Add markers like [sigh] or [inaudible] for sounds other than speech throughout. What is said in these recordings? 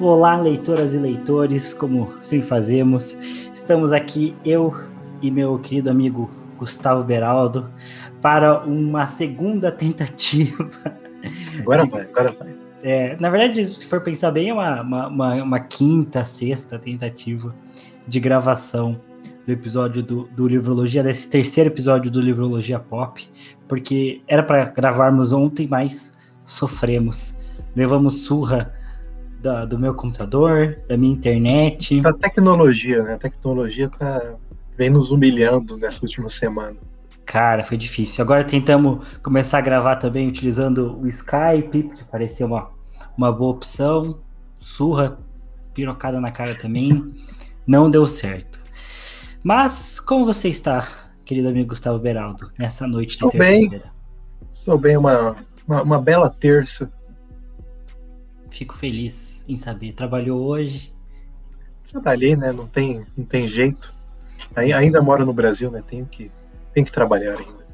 Olá, leitoras e leitores, como sempre fazemos. Estamos aqui, eu e meu querido amigo Gustavo Beraldo, para uma segunda tentativa. Agora vai, agora vai. É, na verdade, se for pensar bem, é uma, uma, uma, quinta, sexta tentativa de gravação do episódio do, do Livrologia, desse terceiro episódio do Livrologia Pop, porque era para gravarmos ontem, mas sofremos. Levamos surra da, do meu computador, da minha internet. A tecnologia, né? A tecnologia tá vem nos humilhando nessa última semana. Cara, foi difícil. Agora tentamos começar a gravar também utilizando o Skype, que parecia uma, uma boa opção. Surra, pirocada na cara também. Não deu certo. Mas como você está, querido amigo Gustavo Beraldo, nessa noite Estou bem. Estou bem, uma, uma, uma bela terça. Fico feliz em saber. Trabalhou hoje? Trabalhei, né? Não tem, não tem jeito. Ainda moro no Brasil, né? Tenho que, tenho que trabalhar ainda.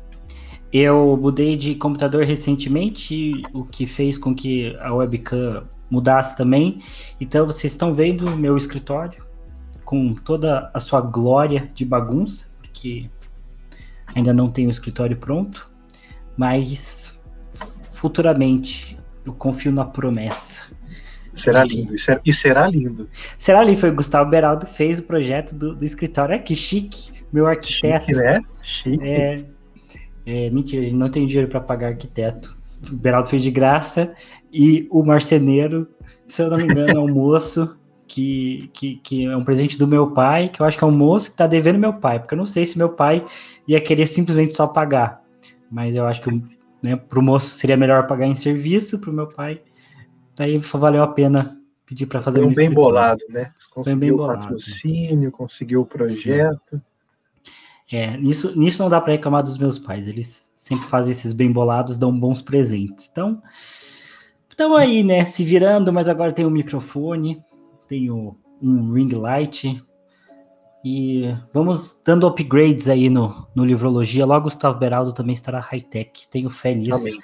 Eu mudei de computador recentemente, o que fez com que a webcam mudasse também. Então vocês estão vendo meu escritório com toda a sua glória de bagunça, porque ainda não tenho o escritório pronto, mas futuramente eu confio na promessa. Será lindo, e será lindo. Será lindo, foi o Gustavo Beraldo que fez o projeto do, do escritório. É que chique, meu arquiteto. Chique, né? Chique. É, é, mentira, não tem dinheiro para pagar arquiteto. O Beraldo fez de graça e o marceneiro, se eu não me engano, é um moço que, que, que é um presente do meu pai, que eu acho que é um moço que tá devendo meu pai, porque eu não sei se meu pai ia querer simplesmente só pagar. Mas eu acho que né, pro moço seria melhor pagar em serviço, pro meu pai Daí valeu a pena pedir para fazer Foi um bem bolado, né? Conseguiu bem bolado. o patrocínio, conseguiu o projeto. Sim. É, nisso, nisso não dá para reclamar dos meus pais. Eles sempre fazem esses bem bolados, dão bons presentes. Então, estão aí, né? Se virando, mas agora tem um microfone, tenho um ring light. E vamos dando upgrades aí no, no Livrologia. Logo, o Gustavo Beraldo também estará high-tech. Tenho fé nisso. Amém.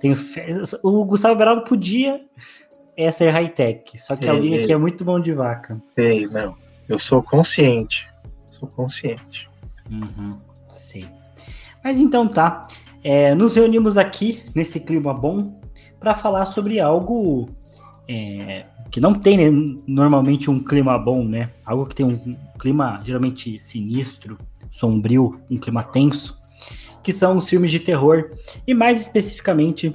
Tenho fé. O Gustavo Beraldo podia é ser high-tech, só que ei, alguém ei. aqui é muito bom de vaca. Sei, não. Eu sou consciente. Sou consciente. Uhum, sei. Mas então tá. É, nos reunimos aqui nesse clima bom para falar sobre algo é, que não tem né, normalmente um clima bom, né? Algo que tem um clima geralmente sinistro, sombrio, um clima tenso que são os filmes de terror, e mais especificamente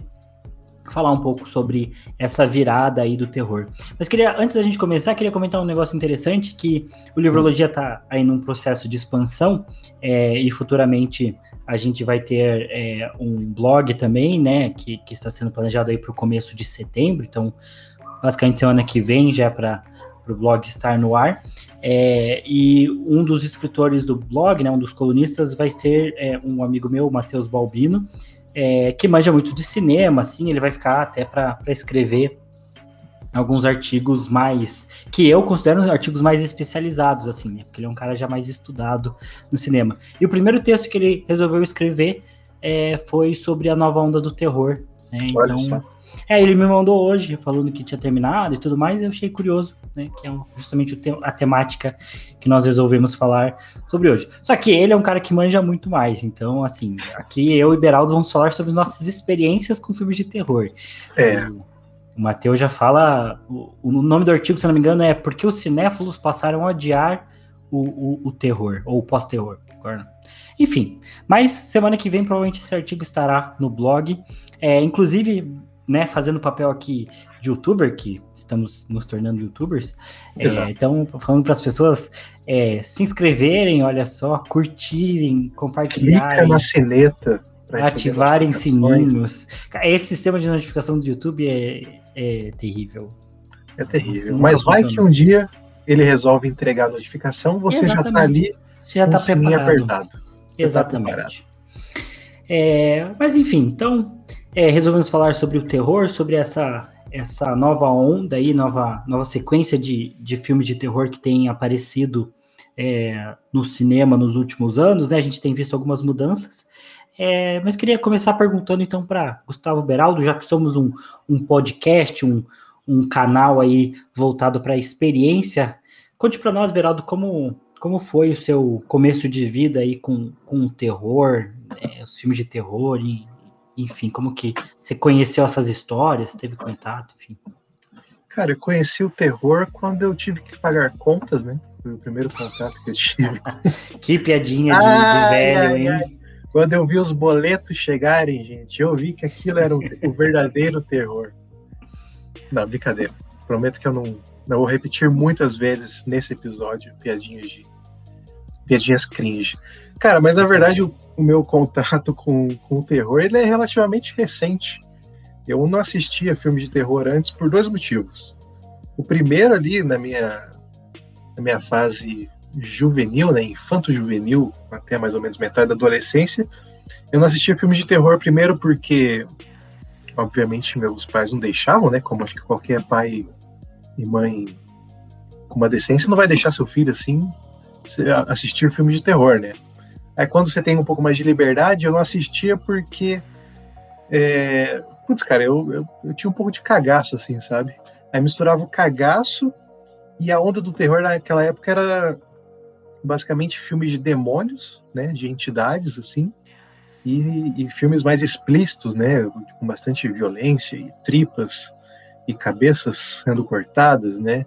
falar um pouco sobre essa virada aí do terror. Mas queria, antes da gente começar, queria comentar um negócio interessante, que o Livrologia está aí num processo de expansão, é, e futuramente a gente vai ter é, um blog também, né, que, que está sendo planejado aí para o começo de setembro, então basicamente semana que vem já é para para o blog estar no ar. É, e um dos escritores do blog, né, um dos colunistas, vai ser é, um amigo meu, Matheus Balbino, é, que manja muito de cinema, assim, ele vai ficar até para escrever alguns artigos mais que eu considero artigos mais especializados, assim, né, porque ele é um cara já mais estudado no cinema. E o primeiro texto que ele resolveu escrever é, foi sobre a nova onda do terror. Né, então, é, ele me mandou hoje falando que tinha terminado e tudo mais, e eu achei curioso né, que é justamente a temática que nós resolvemos falar sobre hoje. Só que ele é um cara que manja muito mais, então, assim, aqui eu e Beraldo vamos falar sobre nossas experiências com filmes de terror. É. O, o Matheus já fala, o, o, nome do artigo, se não me engano, é Porque os cinéfilos passaram a odiar o, o, o terror, ou o pós-terror. Enfim, mas semana que vem provavelmente esse artigo estará no blog. É, inclusive, né, fazendo papel aqui de youtuber, que estamos nos tornando youtubers, é, então falando para as pessoas é, se inscreverem, olha só, curtirem, compartilharem. Clica na sineta. Ativarem sininhos. Esse sistema de notificação do YouTube é, é terrível. É terrível. Mas vai que um dia ele resolve entregar a notificação, você Exatamente. já está ali. Você já está preparado. Apertado. Tá Exatamente. Tá é, mas enfim, então é, resolvemos falar sobre o terror, sobre essa, essa nova onda aí, nova, nova sequência de, de filmes de terror que tem aparecido é, no cinema nos últimos anos, né? A gente tem visto algumas mudanças. É, mas queria começar perguntando então para Gustavo Beraldo, já que somos um, um podcast, um, um canal aí voltado para a experiência. Conte para nós, Beraldo, como, como foi o seu começo de vida aí com, com o terror, é, os filmes de terror, e, enfim, como que você conheceu essas histórias, teve contato, enfim. Cara, eu conheci o terror quando eu tive que pagar contas, né? Foi o primeiro contato que eu tive. [laughs] que piadinha de, de velho, ai, hein? Ai. Quando eu vi os boletos chegarem, gente, eu vi que aquilo era o, o verdadeiro terror. Não, brincadeira. Prometo que eu não, não vou repetir muitas vezes nesse episódio piadinhas de. piadinhas cringe. Cara, mas na verdade o, o meu contato com, com o terror ele é relativamente recente. Eu não assistia filmes de terror antes por dois motivos. O primeiro ali na minha, na minha fase juvenil, né, infanto-juvenil, até mais ou menos metade da adolescência, eu não assistia filmes de terror primeiro porque obviamente meus pais não deixavam, né? Como acho que qualquer pai e mãe com uma decência não vai deixar seu filho assim assistir filmes de terror, né? Aí quando você tem um pouco mais de liberdade, eu não assistia porque é, putz, cara, eu, eu, eu, tinha um pouco de cagaço, assim, sabe? Aí misturava o cagaço e a onda do terror naquela época era basicamente filmes de demônios, né? De entidades, assim e, e filmes mais explícitos, né, com bastante violência e tripas e cabeças sendo cortadas, né,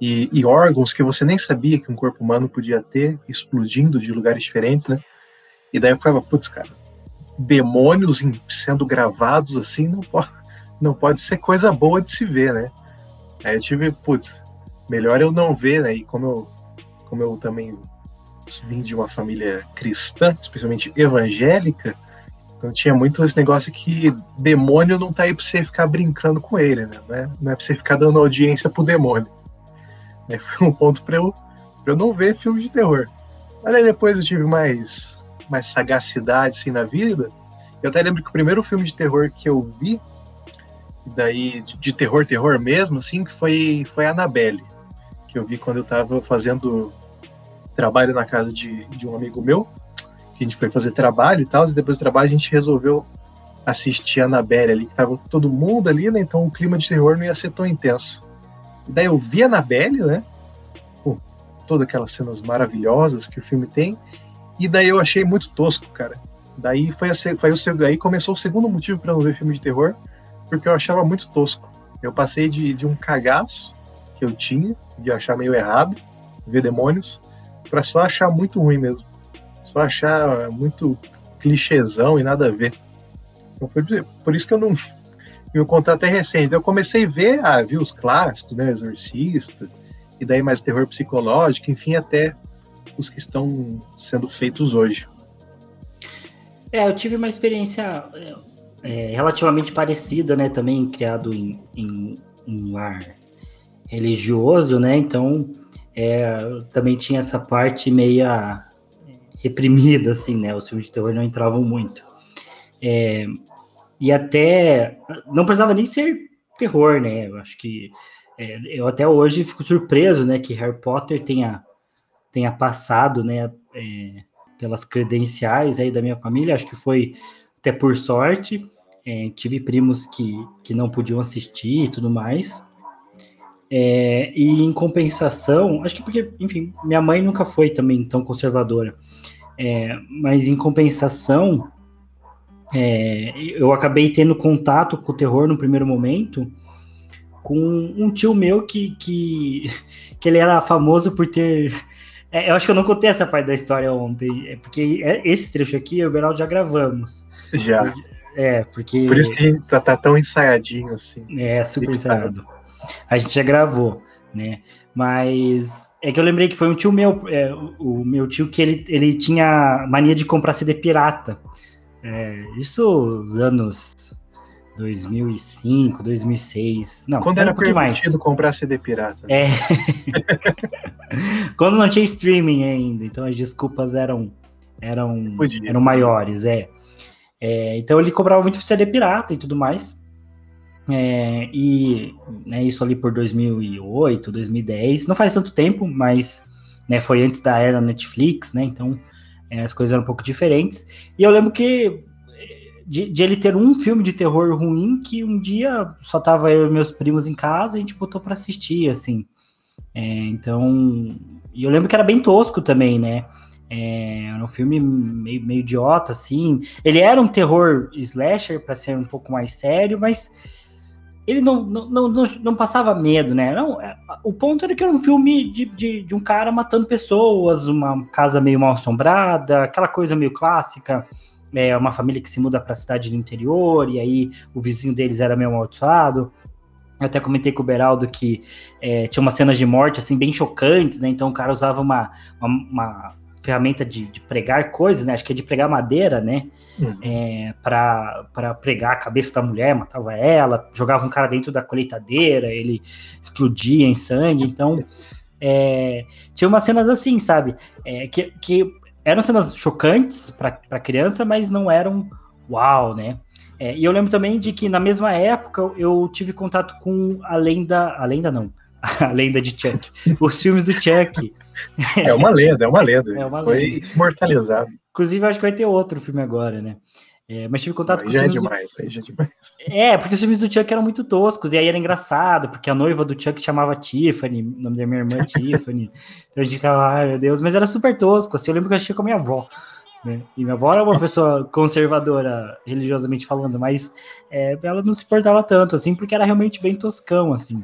e, e, órgãos que você nem sabia que um corpo humano podia ter, explodindo de lugares diferentes, né? E daí eu falava, putz, cara, demônios sendo gravados assim não pode, não pode ser coisa boa de se ver, né? Aí eu tive, putz, melhor eu não ver, né? E como eu, como eu também vim de uma família cristã, especialmente evangélica, então tinha muito esse negócio que demônio não tá aí pra você ficar brincando com ele, né? Não é, não é pra você ficar dando audiência pro demônio. [laughs] É, foi um ponto pra eu, pra eu não ver filme de terror. Mas aí depois eu tive mais, mais sagacidade assim, na vida. Eu até lembro que o primeiro filme de terror que eu vi, daí de, de terror, terror mesmo, assim, que foi, foi Annabelle. Que eu vi quando eu tava fazendo trabalho na casa de, de um amigo meu, que a gente foi fazer trabalho e tal, e depois do trabalho a gente resolveu assistir Annabelle ali, que tava todo mundo ali, né? Então o clima de terror não ia ser tão intenso. Daí eu vi a Annabelle, né? Pô, todas aquelas cenas maravilhosas que o filme tem, e daí eu achei muito tosco, cara. Daí foi, a, foi o daí começou o segundo motivo para não ver filme de terror, porque eu achava muito tosco. Eu passei de, de um cagaço que eu tinha, de achar meio errado, ver demônios, para só achar muito ruim mesmo. Só achar muito clichêzão e nada a ver. Então foi por isso que eu não. Meu contato é recente. Eu comecei a ver, ah, vi os clássicos, né? Exorcista, e daí mais terror psicológico, enfim, até os que estão sendo feitos hoje. É, eu tive uma experiência é, é relativamente parecida, né? Também criado em, em, em lar religioso, né? Então é, também tinha essa parte meia reprimida, assim, né? Os filmes de terror não entravam muito. É, e até não precisava nem ser terror, né? Eu acho que é, eu até hoje fico surpreso, né, que Harry Potter tenha tenha passado, né, é, pelas credenciais aí da minha família. Acho que foi até por sorte. É, tive primos que, que não podiam assistir e tudo mais. É, e em compensação, acho que porque, enfim, minha mãe nunca foi também tão conservadora, é, mas em compensação, é, eu acabei tendo contato com o terror no primeiro momento com um tio meu que, que, [laughs] que ele era famoso por ter. É, eu acho que eu não contei essa parte da história ontem, é porque é, esse trecho aqui, o Beraldo já gravamos. Já. É, porque. Por isso que tá, tá tão ensaiadinho assim. É, super ensaiado a gente já gravou, né? Mas é que eu lembrei que foi um tio meu, é, o meu tio, que ele, ele tinha mania de comprar CD pirata. É, isso nos anos 2005, 2006. Não, Quando era, um permitido mais. comprar CD pirata. É. [laughs] Quando não tinha streaming ainda, então as desculpas eram eram, eram maiores, é. é. Então ele comprava muito CD pirata e tudo mais. É, e né, isso ali por 2008, 2010, não faz tanto tempo, mas né, foi antes da era Netflix, né? Então as coisas eram um pouco diferentes. E eu lembro que de, de, ele ter um filme de terror ruim que um dia só tava eu e meus primos em casa e a gente botou para assistir, assim. É, então, e eu lembro que era bem tosco também, né? É, era um filme meio, meio idiota, assim. Ele era um terror slasher para ser um pouco mais sério, mas ele não, não, não, não, passava medo, né? Não, é, o ponto era que era um filme de, de, de, um cara matando pessoas, uma casa meio mal assombrada, aquela coisa meio clássica, é, uma família que se muda para a cidade do interior, e aí o vizinho deles era meio amaldiçoado. Eu até comentei com o Beraldo que é, tinha umas cenas de morte assim bem chocantes, né? Então o cara usava uma, uma, uma ferramenta de, de, pregar coisas, né? Acho que é de pregar madeira, né? Uhum. É, para pregar a cabeça da mulher, matava ela, jogava um cara dentro da colheitadeira, ele explodia em sangue. Então, é, tinha umas cenas assim, sabe? É, que, que eram cenas chocantes para criança, mas não eram uau, né? É, e eu lembro também de que na mesma época eu tive contato com a lenda, a lenda não, a lenda de Chuck, os filmes do Chuck. É uma lenda, é uma lenda. É uma Foi lenda. imortalizado. Inclusive, acho que vai ter outro filme agora, né? É, mas tive contato com os já é demais, do... já é demais. É, porque os filmes do Chuck eram muito toscos, e aí era engraçado, porque a noiva do Chuck chamava Tiffany, o nome da minha irmã é [laughs] Tiffany. Então a gente ficava, ai meu Deus, mas era super tosco, assim, eu lembro que eu assistia com a minha avó. Né? E minha avó era uma pessoa conservadora, religiosamente falando, mas é, ela não se portava tanto, assim, porque era realmente bem toscão, assim.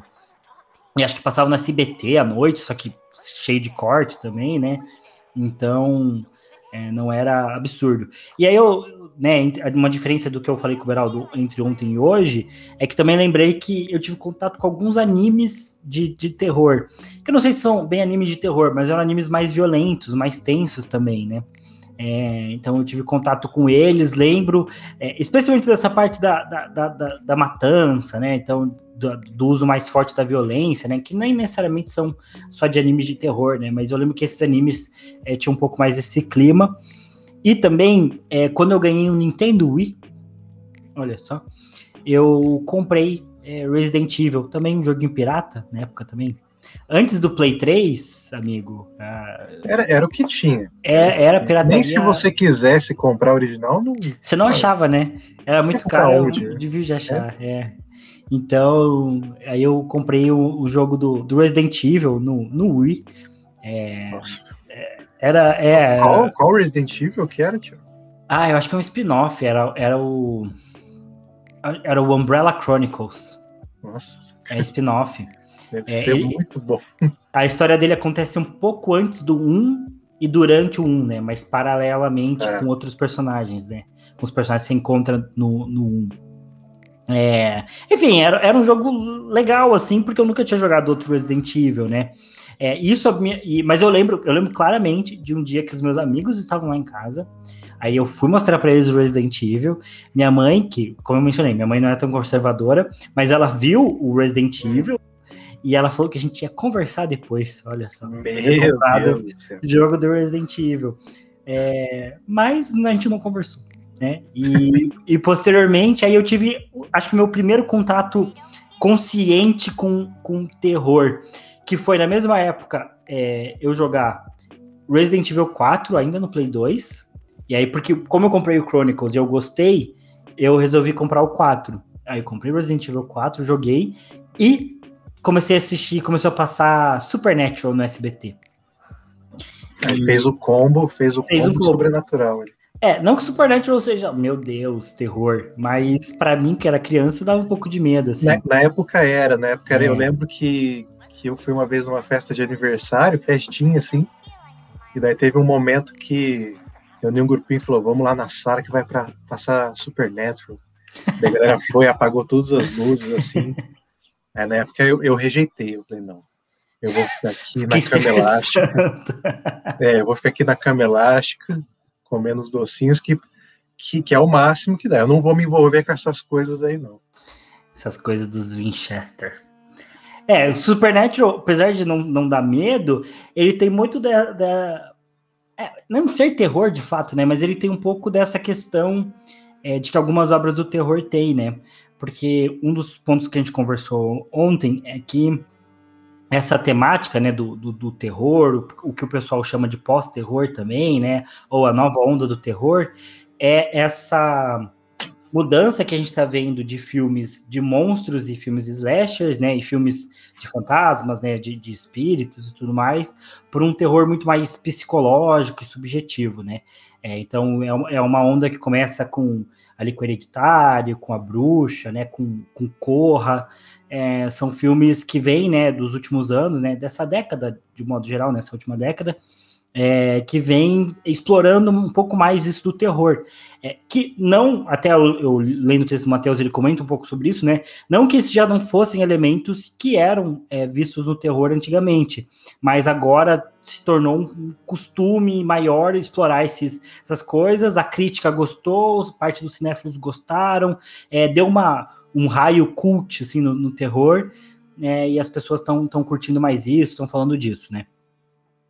E acho que passava no SBT à noite, só que cheio de corte também, né? Então, é, não era absurdo. E aí eu, né, uma diferença do que eu falei com o Beraldo entre ontem e hoje, é que também lembrei que eu tive contato com alguns animes de, de terror. Que eu não sei se são bem animes de terror, mas eram animes mais violentos, mais tensos também, né? É, então eu tive contato com eles, lembro, é, especialmente dessa parte da, da, da, da matança, né? Então, do, do, uso mais forte da violência, né? Que nem necessariamente são só de animes de terror, né? Mas eu lembro que esses animes é, tinham um pouco mais esse clima. E também, é, quando eu ganhei um Nintendo Wii, olha só, eu comprei é, Resident Evil, também um joguinho pirata, na época também, Antes do Play 3, amigo. Uh, era, era o que tinha. É, era pirataria. Nem se você quisesse comprar original, não. Você não achava, né? Era muito caro. Onde, eu devia de achar, é. é. Então, aí eu comprei o, o, jogo do, do Resident Evil no, no Wii. É, Nossa. É, era. É, qual, qual Resident Evil que era, tio? Ah, eu acho que é um spin-off. Era, era o. Era o Umbrella Chronicles. Nossa. É spin-off. Deve é, ser ele, muito bom. A história dele acontece um pouco antes do 1 e durante o 1, né? Mas paralelamente é. com outros personagens, né? Com os personagens que você encontra no, no 1. É, enfim, era, era um jogo legal, assim, porque eu nunca tinha jogado outro Resident Evil, né? É, isso, mas eu lembro, eu lembro claramente de um dia que os meus amigos estavam lá em casa. Aí eu fui mostrar para eles o Resident Evil. Minha mãe, que, como eu mencionei, minha mãe não é tão conservadora, mas ela viu o Resident Evil e ela falou que a gente ia conversar depois, olha só. Meu Deus jogo do Resident Evil. É, mas a gente não conversou, né? E, [laughs] e posteriormente, aí eu tive, acho que meu primeiro contato consciente com, com terror, que foi na mesma época é, eu jogar Resident Evil 4 ainda no Play 2. E aí, porque como eu comprei o Chronicles e eu gostei, eu resolvi comprar o 4. Aí eu comprei Resident Evil 4, joguei e comecei a assistir, começou a passar Supernatural no SBT. Aí fez o combo, fez o fez combo, combo sobrenatural. É, não que Supernatural seja, meu Deus, terror, mas para mim, que era criança, dava um pouco de medo, assim. Na, na época era, na época era, é. eu lembro que, que eu fui uma vez numa festa de aniversário, festinha, assim, e daí teve um momento que eu nem um grupinho falou, vamos lá na sala que vai para passar Supernatural. Daí a galera foi, apagou todas as luzes, assim, [laughs] É, na época eu, eu rejeitei, eu falei, não, eu vou ficar aqui na cama elástica. É, eu vou ficar aqui na cama elástica, comendo os docinhos, que, que, que, é o máximo que dá. Eu não vou me envolver com essas coisas aí, não. Essas coisas dos Winchester. É, o Supernatural, apesar de não, não dar medo, ele tem muito da. da é, não ser terror de fato, né? Mas ele tem um pouco dessa questão é, de que algumas obras do terror têm, né? Porque um dos pontos que a gente conversou ontem é que essa temática né, do, do, do terror, o, o, que o pessoal chama de pós-terror também, né, ou a nova onda do terror, é essa mudança que a gente está vendo de filmes de monstros e filmes slashers, né, e filmes de fantasmas, né, de, de espíritos e tudo mais, por um terror muito mais psicológico e subjetivo, né. É, então é, é uma onda que começa com ali com Hereditário, com A Bruxa, né, com, com Corra, é, são filmes que vêm, né, dos últimos anos, né, dessa década, de modo geral, nessa última década, é, que vem explorando um pouco mais isso do terror. É, que não, até eu, eu lendo o texto do Matheus, ele comenta um pouco sobre isso, né? Não que esses já não fossem elementos que eram é, vistos no terror antigamente, mas agora se tornou um costume maior explorar esses, essas coisas. A crítica gostou, parte dos cinéfilos gostaram, é, deu uma, um raio cult assim, no, no terror, é, e as pessoas estão curtindo mais isso, estão falando disso, né?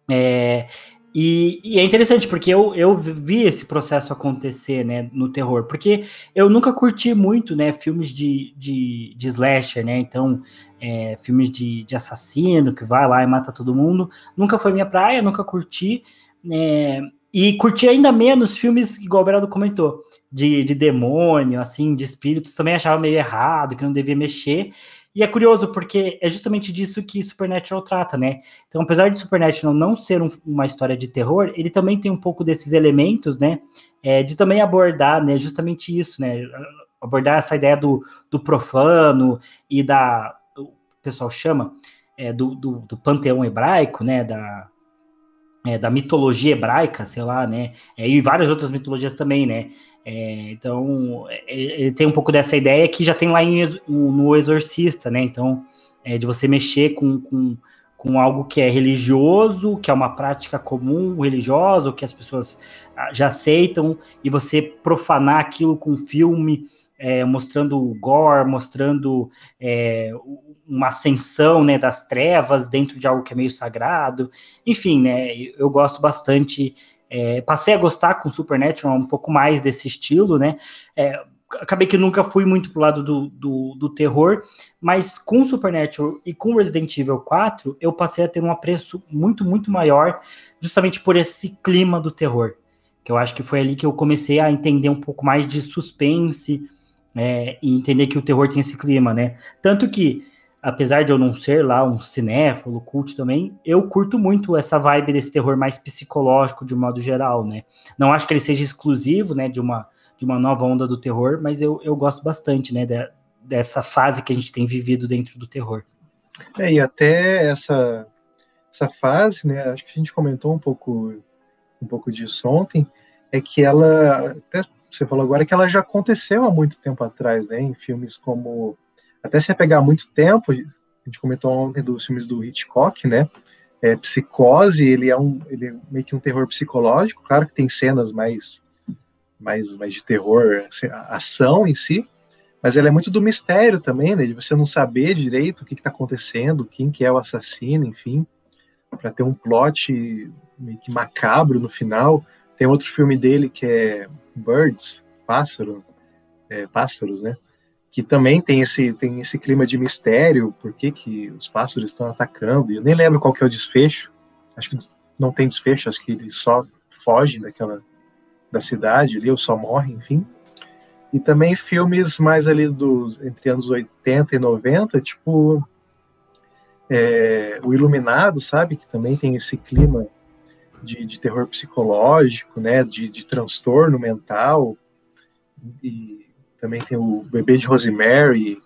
É, e, e, é interessante porque eu, eu vi esse processo acontecer, né, no terror, porque eu nunca curti muito, né, filmes de, de, de slasher, né, então, é, filmes de, de assassino que vai lá e mata todo mundo, nunca foi minha praia, nunca curti, é, e curti ainda menos filmes, igual o Beraldo comentou, de, de demônio, assim, de espíritos, também achava meio errado, que não devia mexer, e é curioso porque é justamente disso que Supernatural trata, né? Então, apesar de Supernatural não ser um, uma história de terror, ele também tem um pouco desses elementos, né? É, de também abordar, né? Justamente isso, né? Abordar essa ideia do, do profano e da. O pessoal chama é, do, do, do panteão hebraico, né? Da, é, da mitologia hebraica, sei lá, né? É, e várias outras mitologias também, né? É, então, é, ele tem um pouco dessa ideia que já tem lá em, no Exorcista, né? Então, é, de você mexer com, com, com algo que é religioso, que é uma prática comum religiosa, que as pessoas ah, já aceitam, e você profanar aquilo com filme, é, mostrando gore, mostrando é, uma ascensão né, das trevas dentro de algo que é meio sagrado. Enfim, né, eu gosto bastante é, passei a gostar com Supernatural um pouco mais desse estilo, né? É, acabei que nunca fui muito pro lado do, do, do, terror, mas com Supernatural e com Resident Evil 4, eu passei a ter um apreço muito, muito maior, justamente por esse clima do terror. Que eu acho que foi ali que eu comecei a entender um pouco mais de suspense é, e entender que o terror tem esse clima, né? Tanto que apesar de eu não ser lá um cinéfilo, cult também, eu curto muito essa vibe desse terror mais psicológico de modo geral, né? Não acho que ele seja exclusivo, né, de uma, de uma nova onda do terror, mas eu, eu gosto bastante, né, de, dessa fase que a gente tem vivido dentro do terror. É, e até essa, essa fase, né, acho que a gente comentou um pouco, um pouco disso ontem, é que ela, até você falou agora, que ela já aconteceu há muito tempo atrás, né, em filmes como até se pegar muito tempo, a gente comentou ontem dos filmes do Hitchcock, né? É, Psicose, ele é um, ele é meio que um terror psicológico, claro que tem cenas mais, mais, mais de terror, assim, ação em si, mas ele é muito do mistério também, né? De você não saber direito o que está acontecendo, quem que é o assassino, enfim, para ter um plot meio que macabro no final. Tem outro filme dele que é Birds, pássaro, é, pássaros, né? Que também tem esse, tem esse clima de mistério, por que, que os pássaros estão atacando, e eu nem lembro qual que é o desfecho, acho que não tem desfecho, acho que eles só fogem daquela, da cidade ali, ou só morrem, enfim. E também filmes mais ali dos, entre anos 80 e 90, tipo é, O Iluminado, sabe, que também tem esse clima de, de terror psicológico, né, de, de transtorno mental, e também tem o Bebê de Rosemary,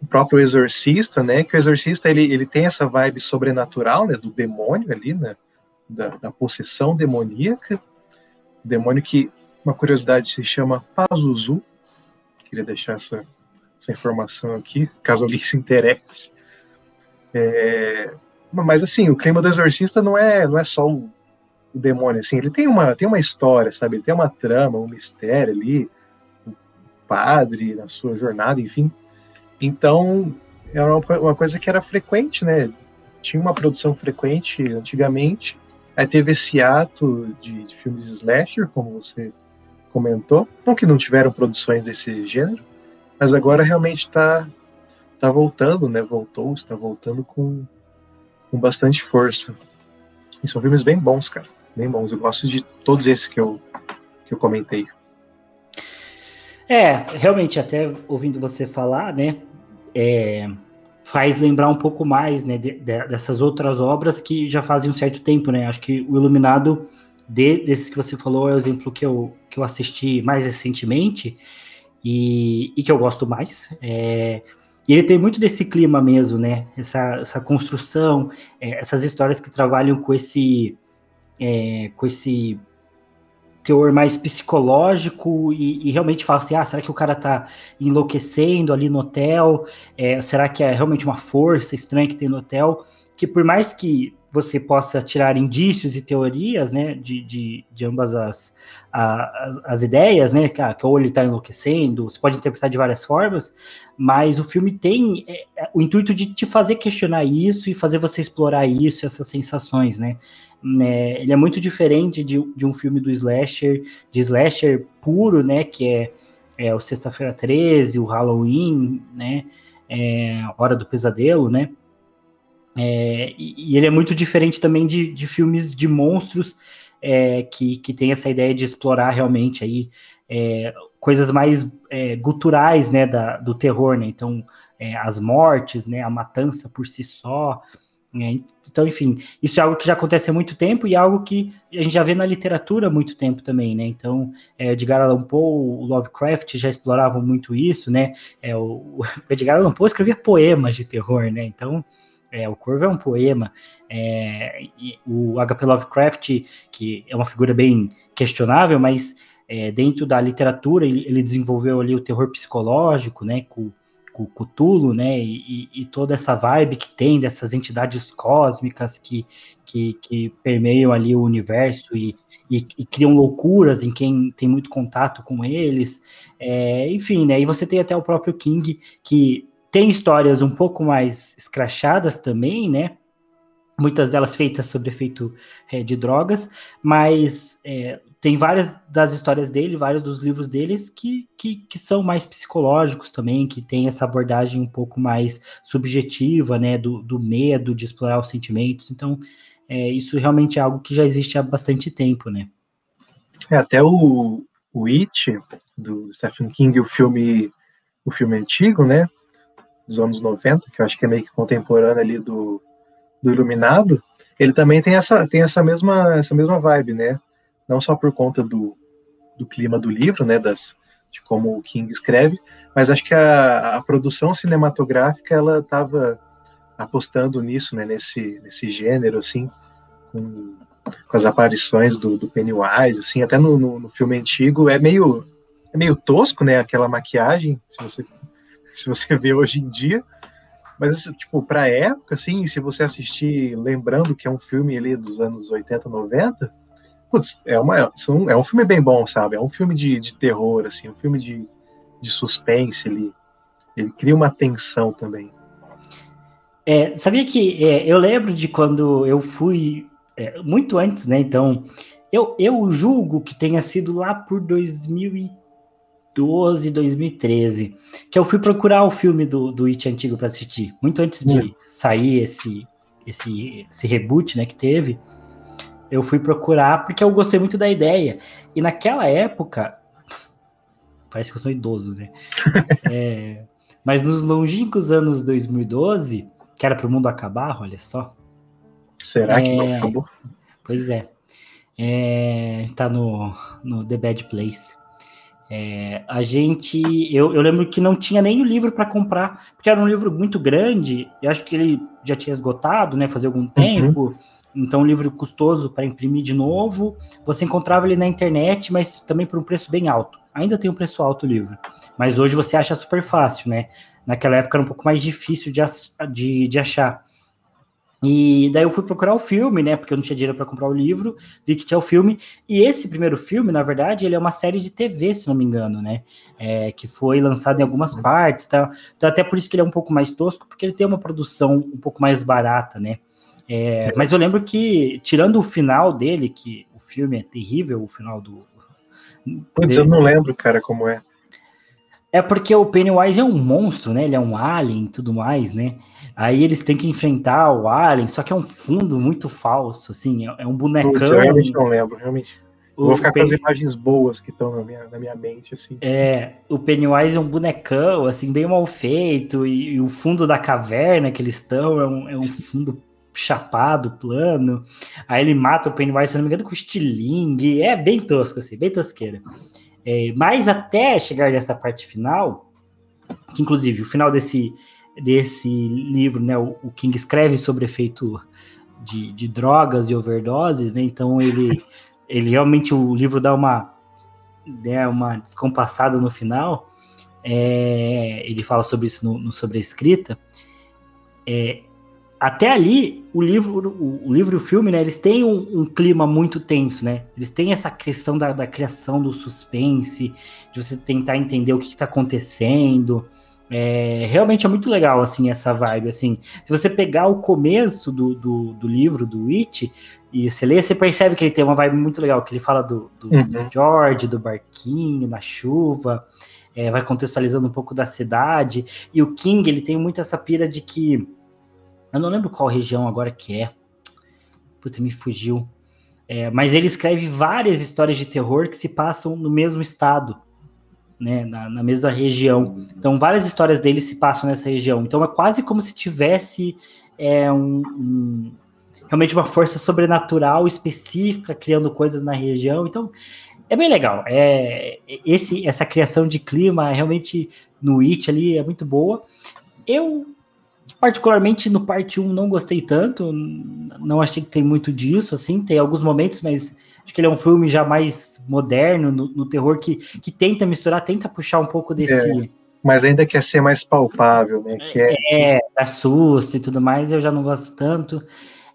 o próprio Exorcista, né? Que o Exorcista ele, ele tem essa vibe sobrenatural, né? Do demônio ali, né? Da, da possessão demoníaca. demônio que, uma curiosidade, se chama Pazuzu. Queria deixar essa, essa informação aqui, caso alguém se interesse. É, mas assim, o clima do Exorcista não é, não é só o, o demônio, assim, ele tem uma, tem uma história, sabe? Ele tem uma trama, um mistério ali padre, na sua jornada, enfim. Então, era uma coisa que era frequente, né? Tinha uma produção frequente antigamente. Aí teve esse ato de, de filmes slasher, como você comentou. Não que não tiveram produções desse gênero, mas agora realmente está tá voltando, né? Voltou, está voltando com, com bastante força. E são filmes bem bons, cara. Bem bons. Eu gosto de todos esses que eu, que eu comentei. É, realmente, até ouvindo você falar, né, é, faz lembrar um pouco mais, né, de, de, dessas outras obras que já fazem um certo tempo, né, acho que o Iluminado, de, desses que você falou, é o exemplo que eu, que eu assisti mais recentemente e, e que eu gosto mais, é, e ele tem muito desse clima mesmo, né, essa, essa construção, é, essas histórias que trabalham com esse, é, com esse teor mais psicológico e, e, realmente fala assim, ah, será que o cara tá enlouquecendo ali no hotel? É, será que é realmente uma força estranha que tem no hotel? Que por mais que você possa tirar indícios e teorias, né, de, de, de ambas as, as, as, ideias, né, que, ah, que ou ele está enlouquecendo, você pode interpretar de várias formas, mas o filme tem é, é, o intuito de te fazer questionar isso e fazer você explorar isso, essas sensações, né, né, ele é muito diferente de, de um filme do slasher, de slasher puro, né, que é, é o Sexta-feira 13, o Halloween, né, é, Hora do Pesadelo, né, é, e, e, ele é muito diferente também de, de filmes de monstros é, que, que tem essa ideia de explorar realmente aí é, coisas mais é, guturais, né, da, do terror, né, então é, as mortes, né, a matança por si só? Então, enfim, isso é algo que já acontece há muito tempo e é algo que a gente já vê na literatura há muito tempo também, né? Então, é, Edgar Allan Poe, o Lovecraft já exploravam muito isso, né? É, o, o [laughs] Edgar Allan Poe escrevia poemas de terror, né? Então, é, o Corvo é um poema. É, o H.P. Lovecraft, que é uma figura bem questionável, mas é, dentro da literatura ele, ele, desenvolveu ali o terror psicológico, né? Com Cthulhu, né, e, e, toda essa vibe que tem dessas entidades cósmicas que, que, que permeiam ali o universo e, e, e, criam loucuras em quem tem muito contato com eles, é, enfim, né, e você tem até o próprio King, que tem histórias um pouco mais escrachadas também, né, muitas delas feitas sobre efeito é, de drogas, mas é, tem várias das histórias dele, vários dos livros deles que, que, que, são mais psicológicos também, que tem essa abordagem um pouco mais subjetiva, né, do, do medo de explorar os sentimentos. Então, é, isso realmente é algo que já existe há bastante tempo, né? É, até o, o It, do Stephen King, o filme, o filme antigo, né, dos anos 90, que eu acho que é meio que contemporâneo ali do, do Iluminado, ele também tem essa, tem essa mesma, essa mesma vibe, né? Não só por conta do, do clima do livro, né, das, de como o King escreve, mas acho que a, a produção cinematográfica ela estava apostando nisso, né, nesse, nesse gênero, assim, com, com as aparições do, do Pennywise, assim, até no, no, no, filme antigo é meio, é meio tosco, né, aquela maquiagem, se você, [laughs] se você vê hoje em dia, mas, tipo, pra época, assim, se você assistir lembrando que é um filme ali dos anos 80, 90, putz, é, uma, é um filme bem bom, sabe? É um filme de, de terror, assim, um filme de, de suspense, ele, ele cria uma tensão também. É, sabia que é, eu lembro de quando eu fui, é, muito antes, né? Então, eu, eu julgo que tenha sido lá por 2012, 2013, que eu fui procurar o filme do, do It antigo para assistir, muito antes de hum. sair esse, esse, esse reboot, né, que teve eu fui procurar porque eu gostei muito da ideia. E naquela época, parece que eu sou idoso, né? [laughs] é, mas nos longínquos anos 2012, que era para o mundo acabar, olha só. Será é, que não acabou? Pois é. é tá no, no The Bad Place. É, a gente, eu, eu, lembro que não tinha nem o livro para comprar, porque era um livro muito grande. Eu acho que ele já tinha esgotado, né? Fazia algum uhum. tempo. Uhum. Então, um livro custoso para imprimir de novo. Você encontrava ele na internet, mas também por um preço bem alto. Ainda tem um preço alto o livro, mas hoje você acha super fácil, né? Naquela época era um pouco mais difícil de, de, de achar. E daí eu fui procurar o filme, né? Porque eu não tinha dinheiro para comprar o livro, vi que tinha o filme. E esse primeiro filme, na verdade, ele é uma série de TV, se não me engano, né? É, que foi lançado em algumas partes, tá? Então, até por isso que ele é um pouco mais tosco, porque ele tem uma produção um pouco mais barata, né? É, mas eu lembro que, tirando o final dele, que o filme é terrível, o final do. Eu não lembro, cara, como é. É porque o Pennywise é um monstro, né? Ele é um alien e tudo mais, né? Aí eles têm que enfrentar o alien, só que é um fundo muito falso, assim, é, é um bonecão. Eu realmente não lembro, realmente. O, Vou ficar com as imagens boas que estão na minha, na minha mente, assim. É, o Pennywise é um bonecão, assim, bem mal feito, e, e o fundo da caverna que eles estão é um, é um fundo chapado, plano. Aí ele mata o Pennywise, se não me engano, com estilingue. É bem tosco, assim, bem tosqueira. É, mas até chegar nessa parte final, que inclusive o final desse, desse livro, né, o, o King escreve sobre efeito de, de drogas e overdoses, né? Então ele, ele realmente o livro dá uma, né, uma descompassada no final. É, ele fala sobre isso no, no sobre a escrita. É, até ali, o livro, o, o, livro e o filme, né, eles têm um, um, clima muito tenso, né? Eles têm essa questão da, da criação do suspense, de você tentar entender o que está acontecendo. É, realmente é muito legal, assim, essa vibe, assim. Se você pegar o começo do, do, do livro, do It, e você lê, você percebe que ele tem uma vibe muito legal, que ele fala do, do, uhum. do George, do barquinho, na chuva, é, vai contextualizando um pouco da cidade, e o King, ele tem muito essa pira de que, eu não lembro qual região agora que é, puta, me fugiu, é, mas ele escreve várias histórias de terror que se passam no mesmo estado, né, na, na, mesma região. Então, várias histórias dele se passam nessa região. Então, é quase como se tivesse é, um, um, realmente uma força sobrenatural específica criando coisas na região. Então, é bem legal. É, esse, essa criação de clima realmente no It ali é muito boa. Eu, particularmente no parte 1, não gostei tanto. Não achei que tem muito disso, assim. Tem alguns momentos, mas Acho que ele é um filme já mais moderno no, no terror que, que tenta misturar, tenta puxar um pouco desse. É, mas ainda quer ser mais palpável, né? Quer... É, dá susto e tudo mais, eu já não gosto tanto.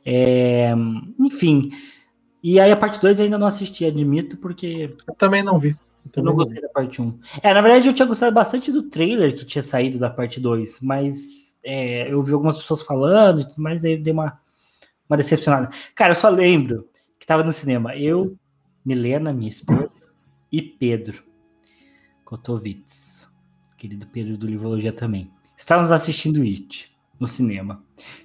É, enfim. E aí a parte 2 eu ainda não assisti, admito, porque. Eu também não vi. Eu, não gostei da parte 1. Um. É, na verdade eu tinha gostado bastante do trailer que tinha saído da parte 2, mas é, eu vi algumas pessoas falando, mas aí dei uma, uma decepcionada. Cara, eu só lembro estava no cinema. Eu, Milena, minha esposa, e Pedro Kotovitz, querido Pedro do Livologia também. Estávamos assistindo It no cinema.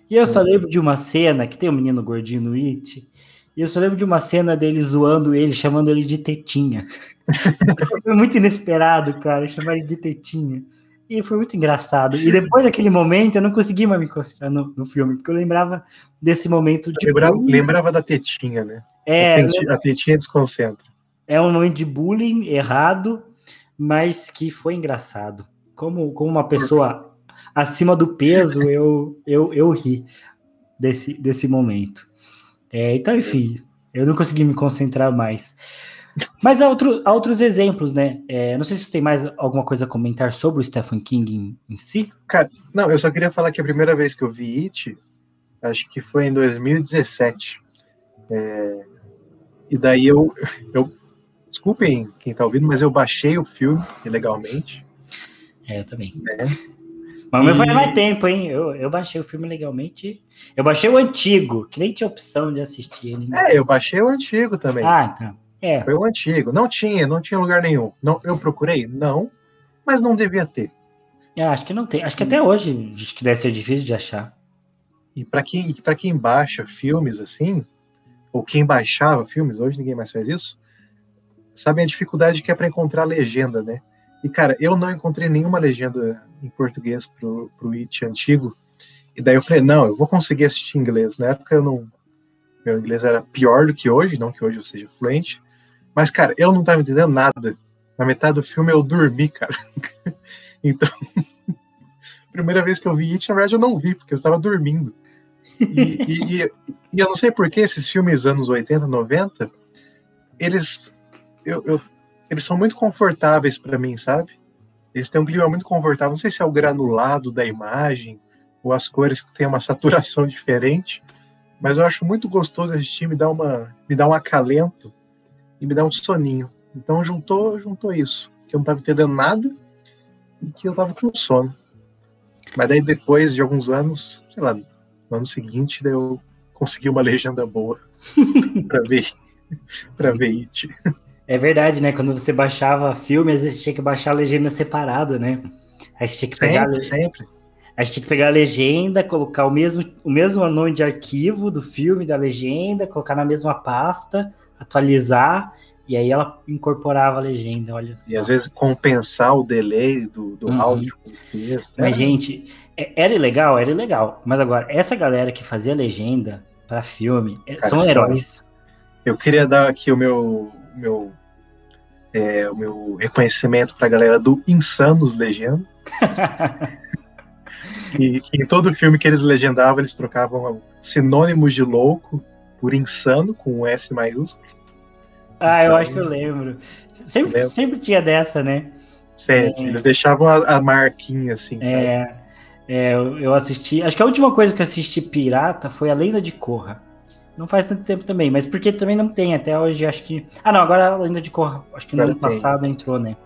E eu só lembro de uma cena que tem um menino gordinho no It. E eu só lembro de uma cena dele zoando ele, chamando ele de tetinha. [laughs] Foi muito inesperado, cara, chamar ele de tetinha. E foi muito engraçado. E depois daquele momento, eu não consegui mais me concentrar no, no filme, porque eu lembrava desse momento de. Lembrava, lembrava da tetinha, né? É, a, tetinha, a tetinha desconcentra. É um momento de bullying errado, mas que foi engraçado. Como, como uma pessoa acima do peso, [laughs] eu, eu, eu ri desse, desse momento. É, então, enfim, eu não consegui me concentrar mais. Mas há, outro, há outros exemplos, né? É, não sei se você tem mais alguma coisa a comentar sobre o Stephen King em, em, si. Cara, não, eu só queria falar que a primeira vez que eu vi It, acho que foi em 2017. É, e daí eu, eu. Desculpem quem tá ouvindo, mas eu baixei o filme ilegalmente. É, eu também. É. Mas e... foi mais tempo, hein? Eu, eu baixei o filme legalmente. Eu baixei o antigo, que nem tinha opção de assistir. Né? É, eu baixei o antigo também. Ah, então. É. Foi o antigo. Não tinha, não tinha lugar nenhum. Não, eu procurei? Não, mas não devia ter. É, acho que não tem. Acho que até hoje acho que deve ser difícil de achar. E para quem, pra quem baixa filmes assim, ou quem baixava filmes, hoje ninguém mais faz isso, sabe a dificuldade que é para encontrar legenda, né? E cara, eu não encontrei nenhuma legenda em português pro, pro It antigo. E daí eu falei, não, eu vou conseguir assistir em inglês. Na época eu não. Meu inglês era pior do que hoje, não que hoje eu seja fluente. Mas, cara, eu não tava entendendo nada. Na metade do filme eu dormi, cara. [laughs] então, [laughs] primeira vez que eu vi It, na verdade eu não vi, porque eu estava dormindo. E, [laughs] e, e, eu não sei por que esses filmes anos 80, 90, eles, eu, eu, eles são muito confortáveis para mim, sabe? Eles têm um clima muito confortável. Não sei se é o granulado da imagem ou as cores que têm uma saturação diferente, mas eu acho muito gostoso assistir, me dá, uma, me dá um acalento e me dá um soninho. Então juntou, juntou isso, que eu não estava entendendo nada e que eu estava com sono. Mas daí depois de alguns anos, sei lá, no ano seguinte, daí eu consegui uma legenda boa [laughs] para ver para ver It. É verdade, né? Quando você baixava filme, às vezes tinha que baixar a legenda separada, né? Aí tinha que pegar sempre, sempre. Aí tinha que pegar a legenda, colocar o mesmo, o mesmo nome de arquivo do filme, da legenda, colocar na mesma pasta, atualizar E aí ela incorporava a legenda, olha só. E às vezes compensar o delay do, do Uhum. áudio com o texto. Mas, É, gente, é- era ilegal? Era ilegal. Mas agora, essa galera que fazia legenda pra filme é- Cara, são heróis. Eu queria dar aqui o meu, meu, é, o meu reconhecimento pra galera do Insanos Legenda. [laughs] que, que em todo filme que eles legendavam, eles trocavam sinônimos de louco por insano, com um S maiúsculo. ah, eu acho que eu lembro. Sempre, Lembro. sempre tinha dessa, né? Sério, É. eles deixavam a, a marquinha assim, sabe? É, é, eu eu assisti. Acho que a última coisa que assisti pirata foi A Lenda de Korra. Não faz tanto tempo também, mas porque também não tem até hoje, acho que. Ah, não, agora a Lenda de Korra, acho que no ano passado entrou, né?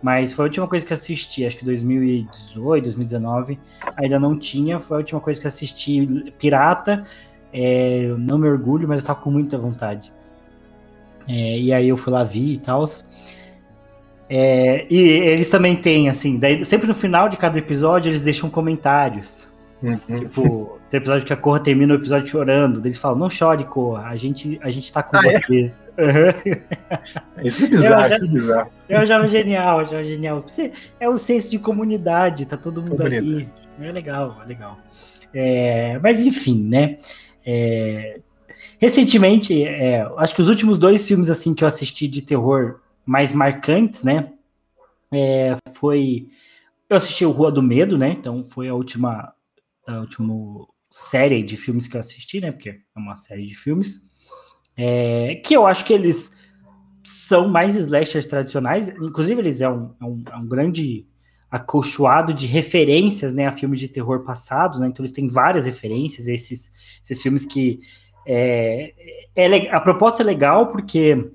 Mas foi a última coisa que assisti, acho que 2018, 2019, ainda não tinha, foi a última coisa que assisti pirata. É, eu não me orgulho, mas eu tava com muita vontade. É, e aí eu fui lá vi e tal. É, e eles também têm, assim, daí sempre no final de cada episódio eles deixam comentários. Uhum. Tipo, tem episódio que a Corra termina o episódio chorando, eles falam, não chore, Corra, a gente, a gente tá com Ah, é? você. [laughs] Uhum. Isso é bizarro, Eu já- isso é bizarro. Eu achava genial, eu achava genial. É o senso de comunidade, tá todo mundo ali. É legal, é legal. É, mas enfim, né? É, recentemente, é, acho que os últimos dois filmes assim que eu assisti de terror mais marcantes, né? é, foi eu assisti o Rua do Medo, né? Então foi a última, a última série de filmes que eu assisti, né? Porque é uma série de filmes é, que eu acho que eles são mais slashers tradicionais. Inclusive eles é um, é um, é um grande acolchoado de referências, né, a filmes de terror passados, né? Então eles têm várias referências, esses, esses filmes que é, é a proposta é legal porque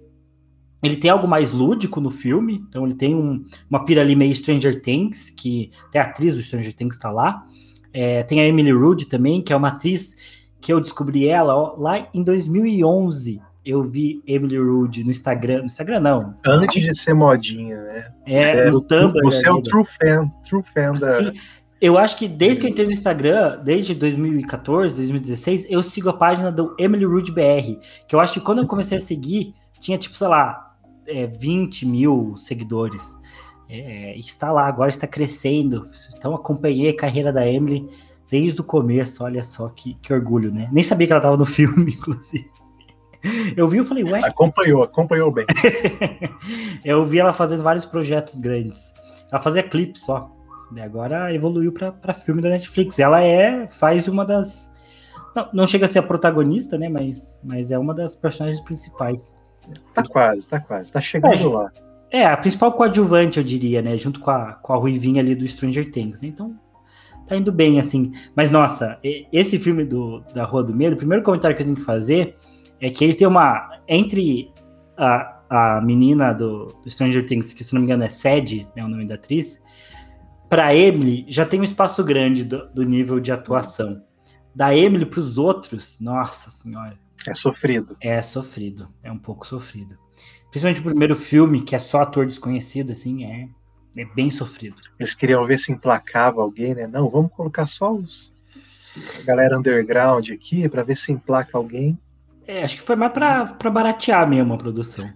ele tem algo mais lúdico no filme, então ele tem um- uma pira ali meio Stranger Things, que até a atriz do Stranger Things está lá. É, tem a Emily Rudd também, que é uma atriz que eu descobri ela ó, lá em 2011. Eu vi Emily Rudd no Instagram, no Instagram não, Antes de ser modinha, né? é você era no o- Tumblr. Você é vida. true fan, true fan da. Sim, eu acho que desde que eu entrei no Instagram, desde 2014, 2016, eu sigo a página do Emily Rude BR, que eu acho que quando eu comecei a seguir, tinha tipo, sei lá, é, 20 mil seguidores. É, está lá, agora está crescendo. Então acompanhei a carreira da Emily desde o começo, olha só que, que orgulho, né? Nem sabia que ela estava no filme, [laughs] inclusive. [laughs] Eu vi e falei, ué, Acompanhou, acompanhou bem. [laughs] eu vi ela fazendo vários projetos grandes. Ela fazia clipe só. E agora evoluiu para filme da Netflix. Ela é faz uma das não, não chega a ser a protagonista, né? Mas, mas é uma das personagens principais. Tá quase, tá quase. Tá chegando É, lá. É, a principal coadjuvante, eu diria, né? Junto com a, com a Ruivinha ali do Stranger Things, né? Então, tá indo bem, assim. Mas, nossa, esse filme do, da Rua do Medo, o primeiro comentário que eu tenho que fazer é que ele tem uma. Entre a, a menina do, do Stranger Things, que se não me engano é Sadie, né? O nome da atriz, pra Emily já tem um espaço grande do, do nível de atuação. Da Emily pros outros, nossa senhora. É sofrido. É sofrido, é um pouco sofrido. Principalmente o primeiro filme, que é só ator desconhecido, assim, é, é bem sofrido. Eles queriam ver se emplacava alguém, né? Não, vamos colocar só os. a galera underground aqui pra ver se emplaca alguém. É, acho que foi mais pra baratear mesmo a produção.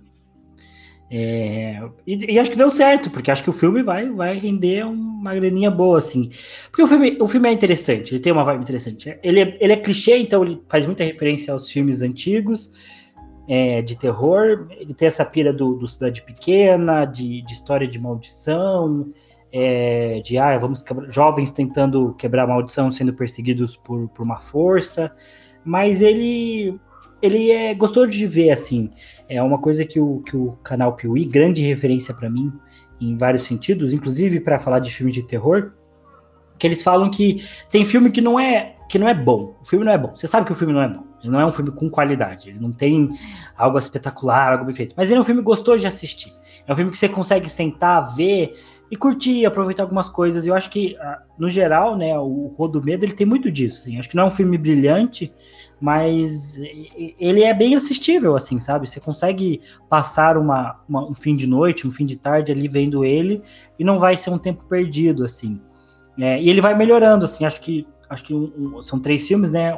É, e, e acho que deu certo, porque acho que o filme vai, vai render uma graninha boa, assim. Porque o filme, o filme é interessante, ele tem uma vibe interessante. Ele é, ele é clichê, então ele faz muita referência aos filmes antigos é, de terror. Ele tem essa pira do, do Cidade Pequena, de, de história de maldição, é, de ah, vamos jovens tentando quebrar a maldição sendo perseguidos por, por uma força. Mas ele ele é gostoso de ver, assim. É uma coisa que o, que o canal Piuí, grande referência para mim, em vários sentidos, inclusive para falar de filme de terror, que eles falam que tem filme que não é que não é bom. O filme não é bom. Você sabe que o filme não é bom. Ele não é um filme com qualidade. Ele não tem algo espetacular, algo bem feito. Mas ele é um filme gostoso de assistir. É um filme que você consegue sentar, ver e curtir, aproveitar algumas coisas. Eu acho que, ah, no geral, né, o Rodo Medo ele tem muito disso. Assim. Acho que não é um filme brilhante, mas ele é bem assistível, assim, sabe? Você consegue passar uma, uma, um fim de noite, um fim de tarde ali vendo ele e não vai ser um tempo perdido, assim. É, e ele vai melhorando, assim. Acho que acho que um, um, são três filmes, né?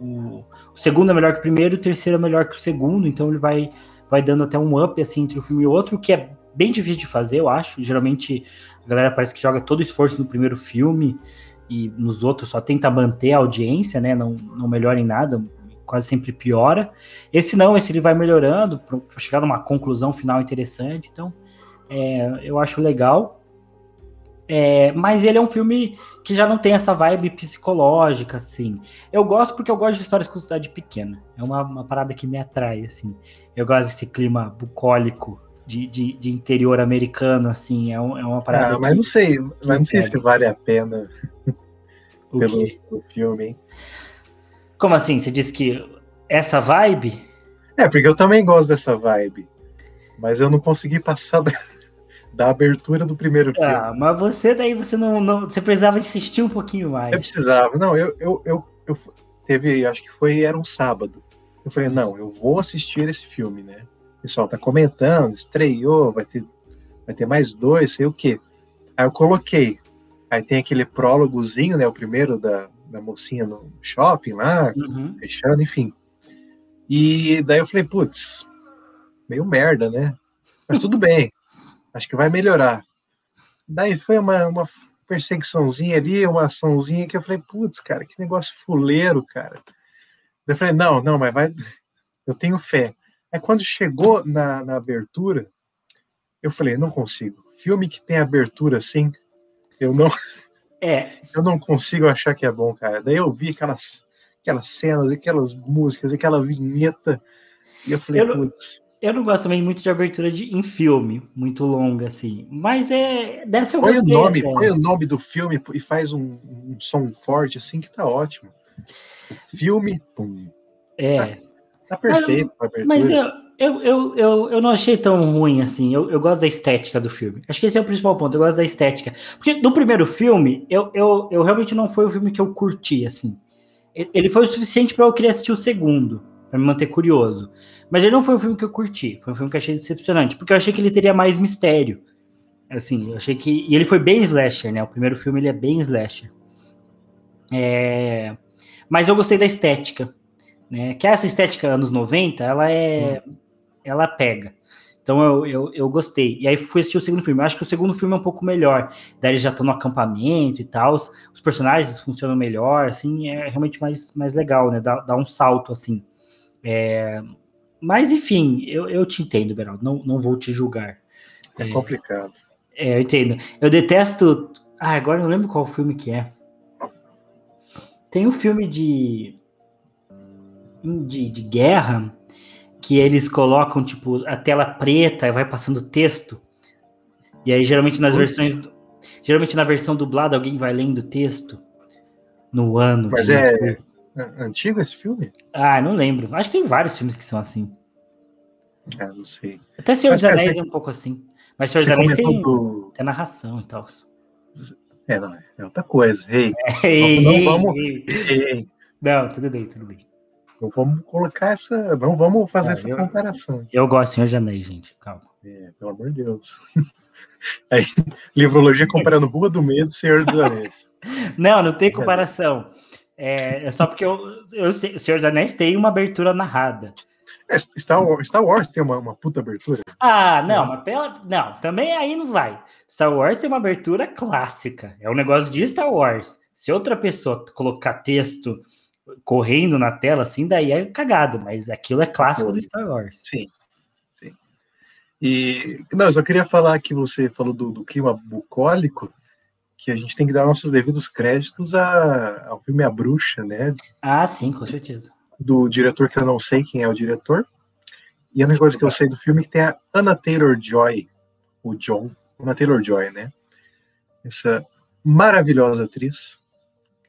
O, o, segundo é melhor que o primeiro, o terceiro é melhor que o segundo, então ele vai vai dando até um up assim entre um filme e outro, que é bem difícil de fazer, eu acho. Geralmente a galera parece que joga todo o esforço no primeiro filme e nos outros só tenta manter a audiência, né? Não, não melhora em nada, quase sempre piora. Esse não, esse ele vai melhorando para chegar numa conclusão final interessante. Então, é, eu acho legal. É, mas ele é um filme que já não tem essa vibe psicológica, assim. Eu gosto porque eu gosto de histórias com cidade pequena. É uma, uma parada que me atrai, assim. Eu gosto desse clima bucólico de, de, de interior americano, assim. É, um, é uma parada. Ah, mas não sei, mas não sei se vale a pena pelo, filme, hein? Como assim? Você disse que essa vibe? É, porque eu também gosto dessa vibe. Mas eu não consegui passar da, [laughs] da abertura do primeiro filme. Ah, mas você daí você não, não, Você precisava insistir um pouquinho mais. Eu precisava. Não, eu, eu, eu, eu teve, acho que foi, era um sábado. Eu falei, não, eu vou assistir esse filme, né? O pessoal tá comentando, estreou, vai ter, vai ter mais dois, sei o quê. Aí eu coloquei. Aí tem aquele prólogozinho, né? O primeiro da, da mocinha no shopping lá, uhum. fechando, enfim. E daí eu falei, putz, meio merda, né? Mas tudo bem, acho que vai melhorar. Daí foi uma, uma perseguiçãozinha ali, uma açãozinha que eu falei, putz, cara, que negócio fuleiro, cara. Daí eu falei, não, não, mas vai, eu tenho fé. Aí quando chegou na, na abertura, eu falei, não consigo. Filme que tem abertura assim, eu não, é. [laughs] Eu não consigo achar que é bom, cara. Daí eu vi aquelas, aquelas cenas, aquelas músicas, aquela vinheta, e eu falei, eu não, eu não gosto também muito de abertura de, em filme, muito longa, assim. Mas é. Dessa eu põe gostei. O nome, põe o nome do filme e faz um, um som forte, assim, que tá ótimo. O filme, pum. É. Tá, tá perfeito mas, mas eu, eu, eu, eu, eu não achei tão ruim assim. Eu, eu gosto da estética do filme. Acho que esse é o principal ponto. Eu gosto da estética. Porque do primeiro filme, eu, eu, eu realmente não foi o filme que eu curti, assim. Ele foi o suficiente para eu querer assistir o segundo, para me manter curioso. Mas ele não foi um filme que eu curti. Foi um filme que eu achei decepcionante. Porque eu achei que ele teria mais mistério. Assim, eu achei que. E ele foi bem slasher, né? O primeiro filme ele é bem slasher. É... Mas eu gostei da estética. Né? Que essa estética anos 90, ela é. Hum ela pega. Então eu, eu, eu, gostei. E aí fui assistir o segundo filme. Eu acho que o segundo filme é um pouco melhor. Daí eles já estão no acampamento e tal. Os personagens funcionam melhor, assim, é realmente mais, mais legal, né? Dá, dá um salto, assim. É... Mas, enfim, eu, eu te entendo, Beraldo. Não, não vou te julgar. É, é complicado. É, eu entendo. Eu detesto. Ah, agora eu não lembro qual filme que é. Tem um filme de. de, de guerra que eles colocam, tipo, a tela preta e vai passando texto. E aí, geralmente, nas versões. Geralmente, na versão dublada, alguém vai lendo o texto no ano. Mas é, antigo esse filme? Ah, não lembro. Acho que tem vários filmes que são assim. É, não sei. Até Senhor dos Anéis é um pouco assim. Mas Senhor dos Anéis tem, do... tem narração e tal. É, não, é outra coisa. Ei, [laughs] ei, não, não vamos. Ei, ei. Não, tudo bem, tudo bem. Então vamos colocar essa. Vamos, vamos fazer ah, essa eu, comparação. Eu gosto Senhor Anéis, gente. Calma. É, pelo amor de Deus. [laughs] Aí, livrologia comparando Rua do Medo e Senhor dos Anéis. [laughs] Não, não tem comparação. É, é só porque eu, eu sei, o Senhor dos Anéis tem uma abertura narrada. É, Star, Wars, Star Wars tem uma, uma puta abertura? Ah, não, é. mas pela. Não, também aí não vai. Star Wars tem uma abertura clássica. É um negócio de Star Wars. Se outra pessoa colocar texto correndo na tela, assim, daí é cagado, mas aquilo é clássico do Star Wars. Sim, sim. E, não, eu só queria falar que você falou do, do clima bucólico, que a gente tem que dar nossos devidos créditos a, ao filme A Bruxa, né? Ah, sim, com certeza. Do diretor que eu não sei quem é o diretor. E a única coisa que eu sei do filme é que tem a Anna Taylor-Joy, o John, Anna Taylor-Joy, né? Essa maravilhosa atriz,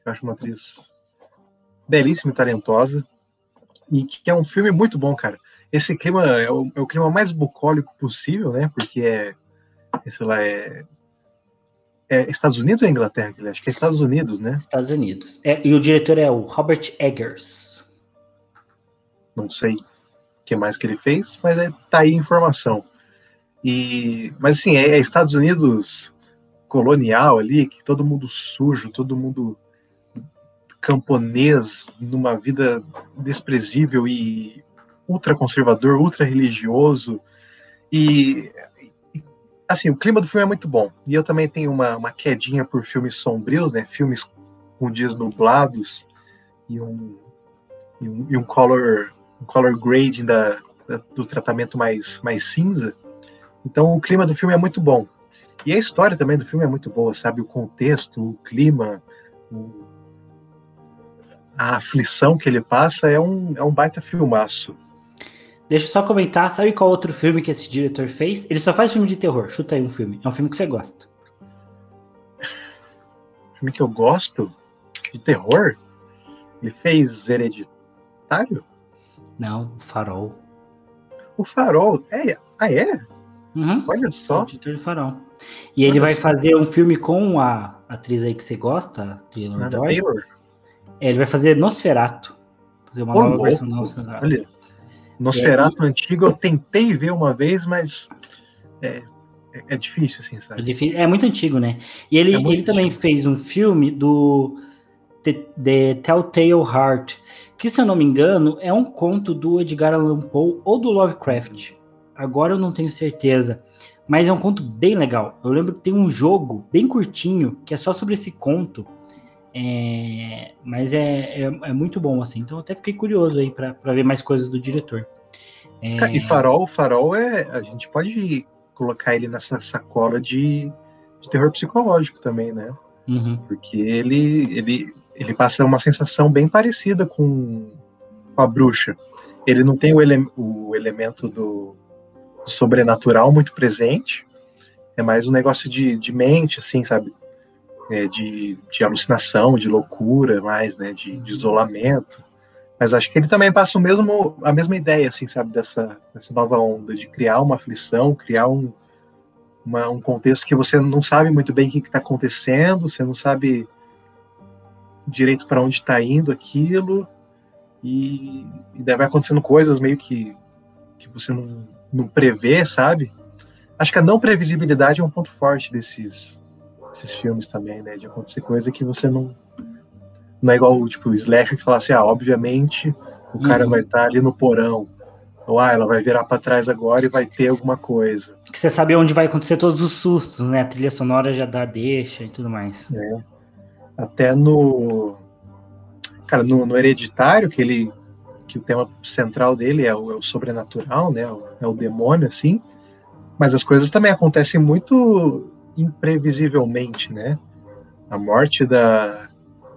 que eu acho uma atriz belíssima e talentosa, e que é um filme muito bom, cara. Esse clima é o, é o clima mais bucólico possível, né? Porque é, sei lá, é, é Estados Unidos ou é Inglaterra? Acho que é Estados Unidos, né? Estados Unidos. É, e o diretor é o Robert Eggers. Não sei o que mais que ele fez, mas é, tá aí a informação. E, mas assim, é, é Estados Unidos colonial ali, que todo mundo sujo, todo mundo camponês numa vida desprezível e ultra conservador, ultra religioso. E, assim, o clima do filme é muito bom. E eu também tenho uma, uma quedinha por filmes sombrios, né? Filmes com dias nublados e um, e um, e um color, um color grading da, da, do tratamento mais, mais cinza. Então o clima do filme é muito bom. E a história também do filme é muito boa, sabe? O contexto, o clima, o, a aflição que ele passa é um, é um baita filmaço. Deixa eu só comentar, sabe qual outro filme que esse diretor fez? Ele só faz filme de terror. Chuta aí um filme. É um filme que você gosta. Filme que eu gosto? De terror? Ele fez Hereditário? Não, o Farol. O Farol? É, ah, é? Uhum. Olha só. O diretor do Farol. E ele vai fazer um filme com a atriz aí que você gosta, a Taylor Joy. É, ele vai fazer Nosferato. Fazer uma nova louco. versão do Nosferato. Olha, Nosferatu antigo eu tentei ver uma vez, mas é, é, é difícil, assim, É, sabe? difí- é muito antigo, né? E ele, É ele também antigo. fez um filme do The, The Telltale Heart, que, se eu não me engano, é um conto do Edgar Allan Poe ou do Lovecraft. Agora eu não tenho certeza. Mas é um conto bem legal. Eu lembro que tem um jogo bem curtinho que é só sobre esse conto. É, mas é, é, é muito bom, assim. Então até fiquei curioso aí pra ver mais coisas do diretor. É, E Farol, Farol é. A gente pode colocar ele nessa sacola de, de terror psicológico também, né? uhum, Porque ele, ele, ele passa uma sensação bem parecida com, com a bruxa. Ele não tem o, ele, o elemento do sobrenatural muito presente. É mais um negócio de, de mente, assim, sabe? É, de, de alucinação, de loucura, mais, né? De, de isolamento. Mas acho que ele também passa o mesmo, a mesma ideia, assim, sabe? Dessa, dessa nova onda, de criar uma aflição, criar um, uma- um contexto que você não sabe muito bem o que está acontecendo, você não sabe direito para onde está indo aquilo, e, e daí vai acontecendo coisas meio que, que você não, não prevê, sabe? Acho que a não previsibilidade é um ponto forte desses, desses filmes também, né? De acontecer coisa que você não. Não é igual tipo, o Slash que fala assim, ah, obviamente o cara Uhum. vai estar ali no porão. Ou ah, ela vai virar para trás agora e vai ter alguma coisa. que você sabe onde vai acontecer todos os sustos, né? A trilha sonora já dá deixa e tudo mais. Até no. Cara, no, no Hereditário, que ele. Que o tema central dele é o, é o sobrenatural, né? É o demônio, assim. Mas as coisas também acontecem muito imprevisivelmente, né? A morte da.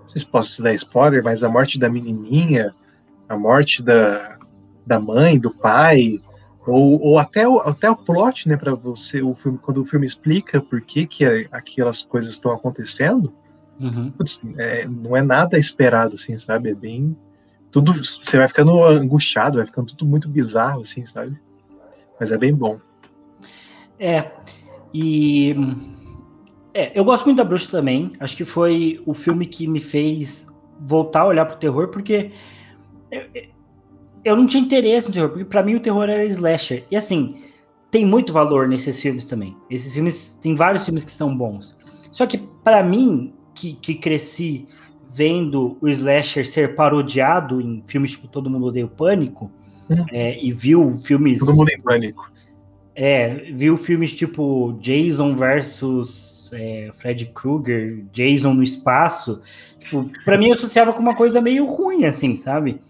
Não sei se posso dar spoiler, mas a morte da menininha, a morte da, da mãe, do pai, ou, ou até, o, até o plot, né? Para você, o filme, quando o filme explica por que, que aquelas coisas estão acontecendo Uhum. putz, é, não é nada esperado, assim, sabe? É bem. Tudo. Você vai ficando angustiado, vai ficando tudo muito bizarro, assim, sabe? Mas é bem bom. É, e. É, eu gosto muito da Bruxa também. Acho que foi o filme que me fez voltar a olhar pro terror, porque eu, eu não tinha interesse no terror, porque pra mim o terror era slasher. E assim, tem muito valor nesses filmes também. Esses filmes, tem vários filmes que são bons. Só que pra mim, que, que cresci vendo o slasher ser parodiado em filmes tipo Todo Mundo Odeia o Pânico, Hum. é, e viu filmes Todo mundo em pânico. É, viu filmes tipo Jason versus é, Fred Krueger, Jason no espaço. Tipo, pra mim eu associava com uma coisa meio ruim, assim, sabe?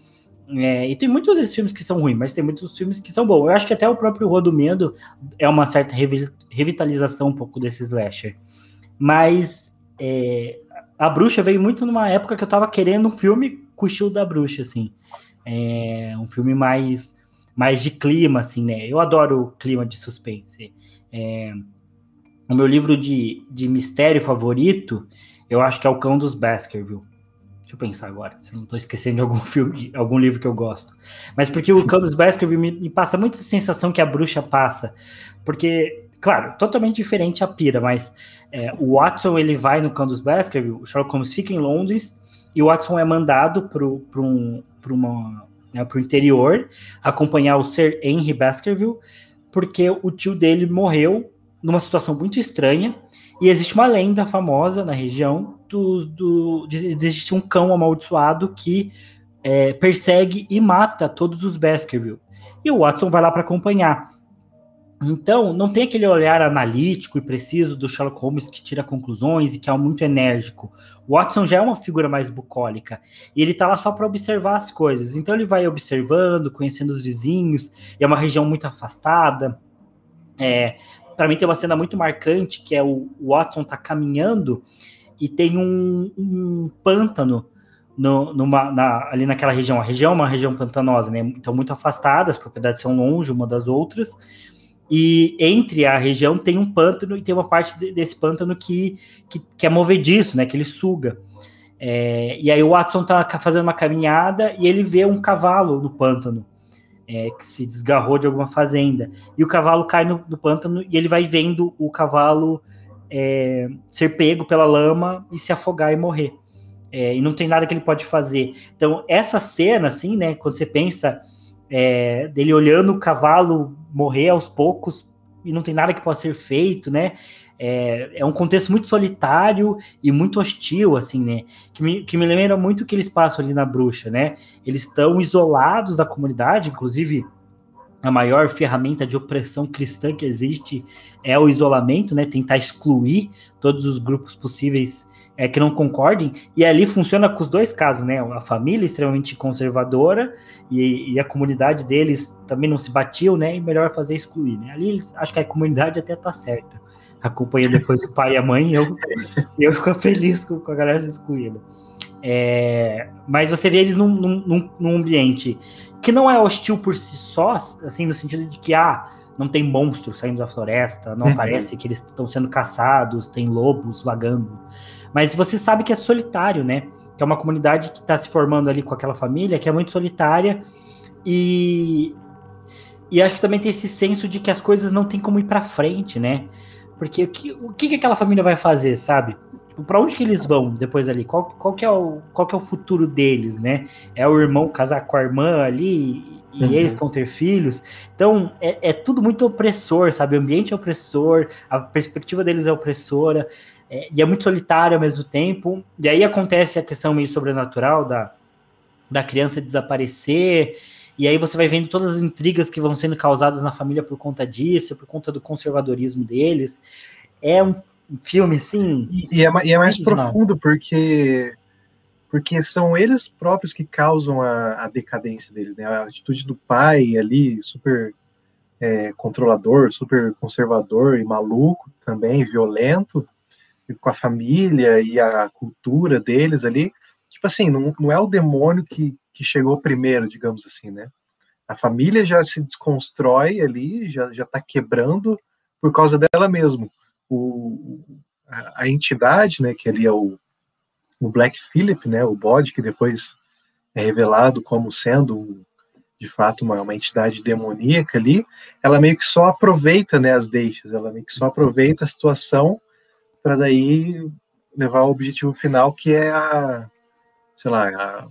É, e tem muitos desses filmes que são ruins, mas tem muitos filmes que são bons. Eu acho que até o próprio Rua do Medo é uma certa revi- revitalização um pouco desse slasher. Mas é, a Bruxa veio muito numa época que eu tava querendo um filme com o estilo da Bruxa, assim. É, um filme mais mais de clima, assim, né? Eu adoro o clima de suspense. É, o meu livro de, de mistério favorito, eu acho que é O Cão dos Baskerville. Deixa eu pensar agora, se eu não estou esquecendo de algum [laughs] filme, algum livro que eu gosto. Mas porque o Cão dos Baskerville me, me passa muita sensação que a bruxa passa. Porque, claro, totalmente diferente a pira, mas é, o Watson ele vai no Cão dos Baskerville, o Sherlock Holmes fica em Londres e o Watson é mandado para um, uma né, para o interior, acompanhar o Sir Henry Baskerville, porque o tio dele morreu numa situação muito estranha, e existe uma lenda famosa na região do, do, de existe um cão amaldiçoado que é, persegue e mata todos os Baskerville. e o Watson vai lá para acompanhar. Então, não tem aquele olhar analítico e preciso do Sherlock Holmes que tira conclusões e que é muito enérgico. O Watson já é uma figura mais bucólica e ele está lá só para observar as coisas. Então, ele vai observando, conhecendo os vizinhos, é uma região muito afastada. É, para mim, tem uma cena muito marcante que é o, o Watson tá caminhando e tem um, um pântano no, numa, na, ali naquela região. A região é uma região pantanosa, né? Então, muito afastada, as propriedades são longe uma das outras e entre a região tem um pântano e tem uma parte desse pântano que, que, que é movediço, né? Que ele suga. É, e aí o Watson tá fazendo uma caminhada e ele vê um cavalo no pântano. É, que se desgarrou de alguma fazenda. E o cavalo cai no, no pântano e ele vai vendo o cavalo é, ser pego pela lama e se afogar e morrer. É, e não tem nada que ele pode fazer. Então, essa cena, assim, né, quando você pensa é, dele olhando o cavalo morrer aos poucos e não tem nada que possa ser feito, né? É, é, um contexto muito solitário e muito hostil, assim, né? Que me, que me lembra muito o que eles passam ali na bruxa, né? Eles estão isolados da comunidade, inclusive a maior ferramenta de opressão cristã que existe é o isolamento, né? Tentar excluir todos os grupos possíveis é, que não concordem, e ali funciona com os dois casos, né? A família extremamente conservadora e, e a comunidade deles também não se batiam, né? E melhor fazer excluir, né? Ali acho que a comunidade até tá certa. Acompanha depois o pai e a mãe, eu, eu fico feliz com, com a galera excluída. É, mas você vê eles num, num, num, ambiente que não é hostil por si só, assim, no sentido de que, ah, não tem monstros saindo da floresta, não uhum. parece que eles estão sendo caçados, tem lobos vagando. Mas você sabe que é solitário, né? Que é uma comunidade que está se formando ali com aquela família, que é muito solitária. E, e acho que também tem esse senso de que as coisas não tem como ir para frente, né? Porque o que, o que aquela família vai fazer, sabe? Tipo, para onde que eles vão depois ali? Qual, qual, que é o, qual que é o futuro deles, né? É o irmão casar com a irmã ali e uhum. eles vão ter filhos. Então, é, é tudo muito opressor, sabe? O ambiente é opressor, a perspectiva deles é opressora é, e é muito solitário ao mesmo tempo. E aí acontece a questão meio sobrenatural da, da criança desaparecer. E aí você vai vendo todas as intrigas que vão sendo causadas na família por conta disso, por conta do conservadorismo deles. É um filme, assim. E, e, é, e é, mais profundo, porque porque são eles próprios que causam a, a, decadência deles, né? A atitude do pai ali, super é, controlador, super conservador e maluco também, violento, com a família e a cultura deles ali, tipo assim, não, não é o demônio que, que chegou primeiro, digamos assim, né? A família já se desconstrói ali, já já está quebrando por causa dela mesmo. O, a, a, entidade, né, que ali é o, o Black Philip, né, o bode que depois é revelado como sendo de fato uma, uma entidade demoníaca ali, ela meio que só aproveita né, as deixas, ela meio que só aproveita a situação para daí levar ao objetivo final, que é a, sei lá, a,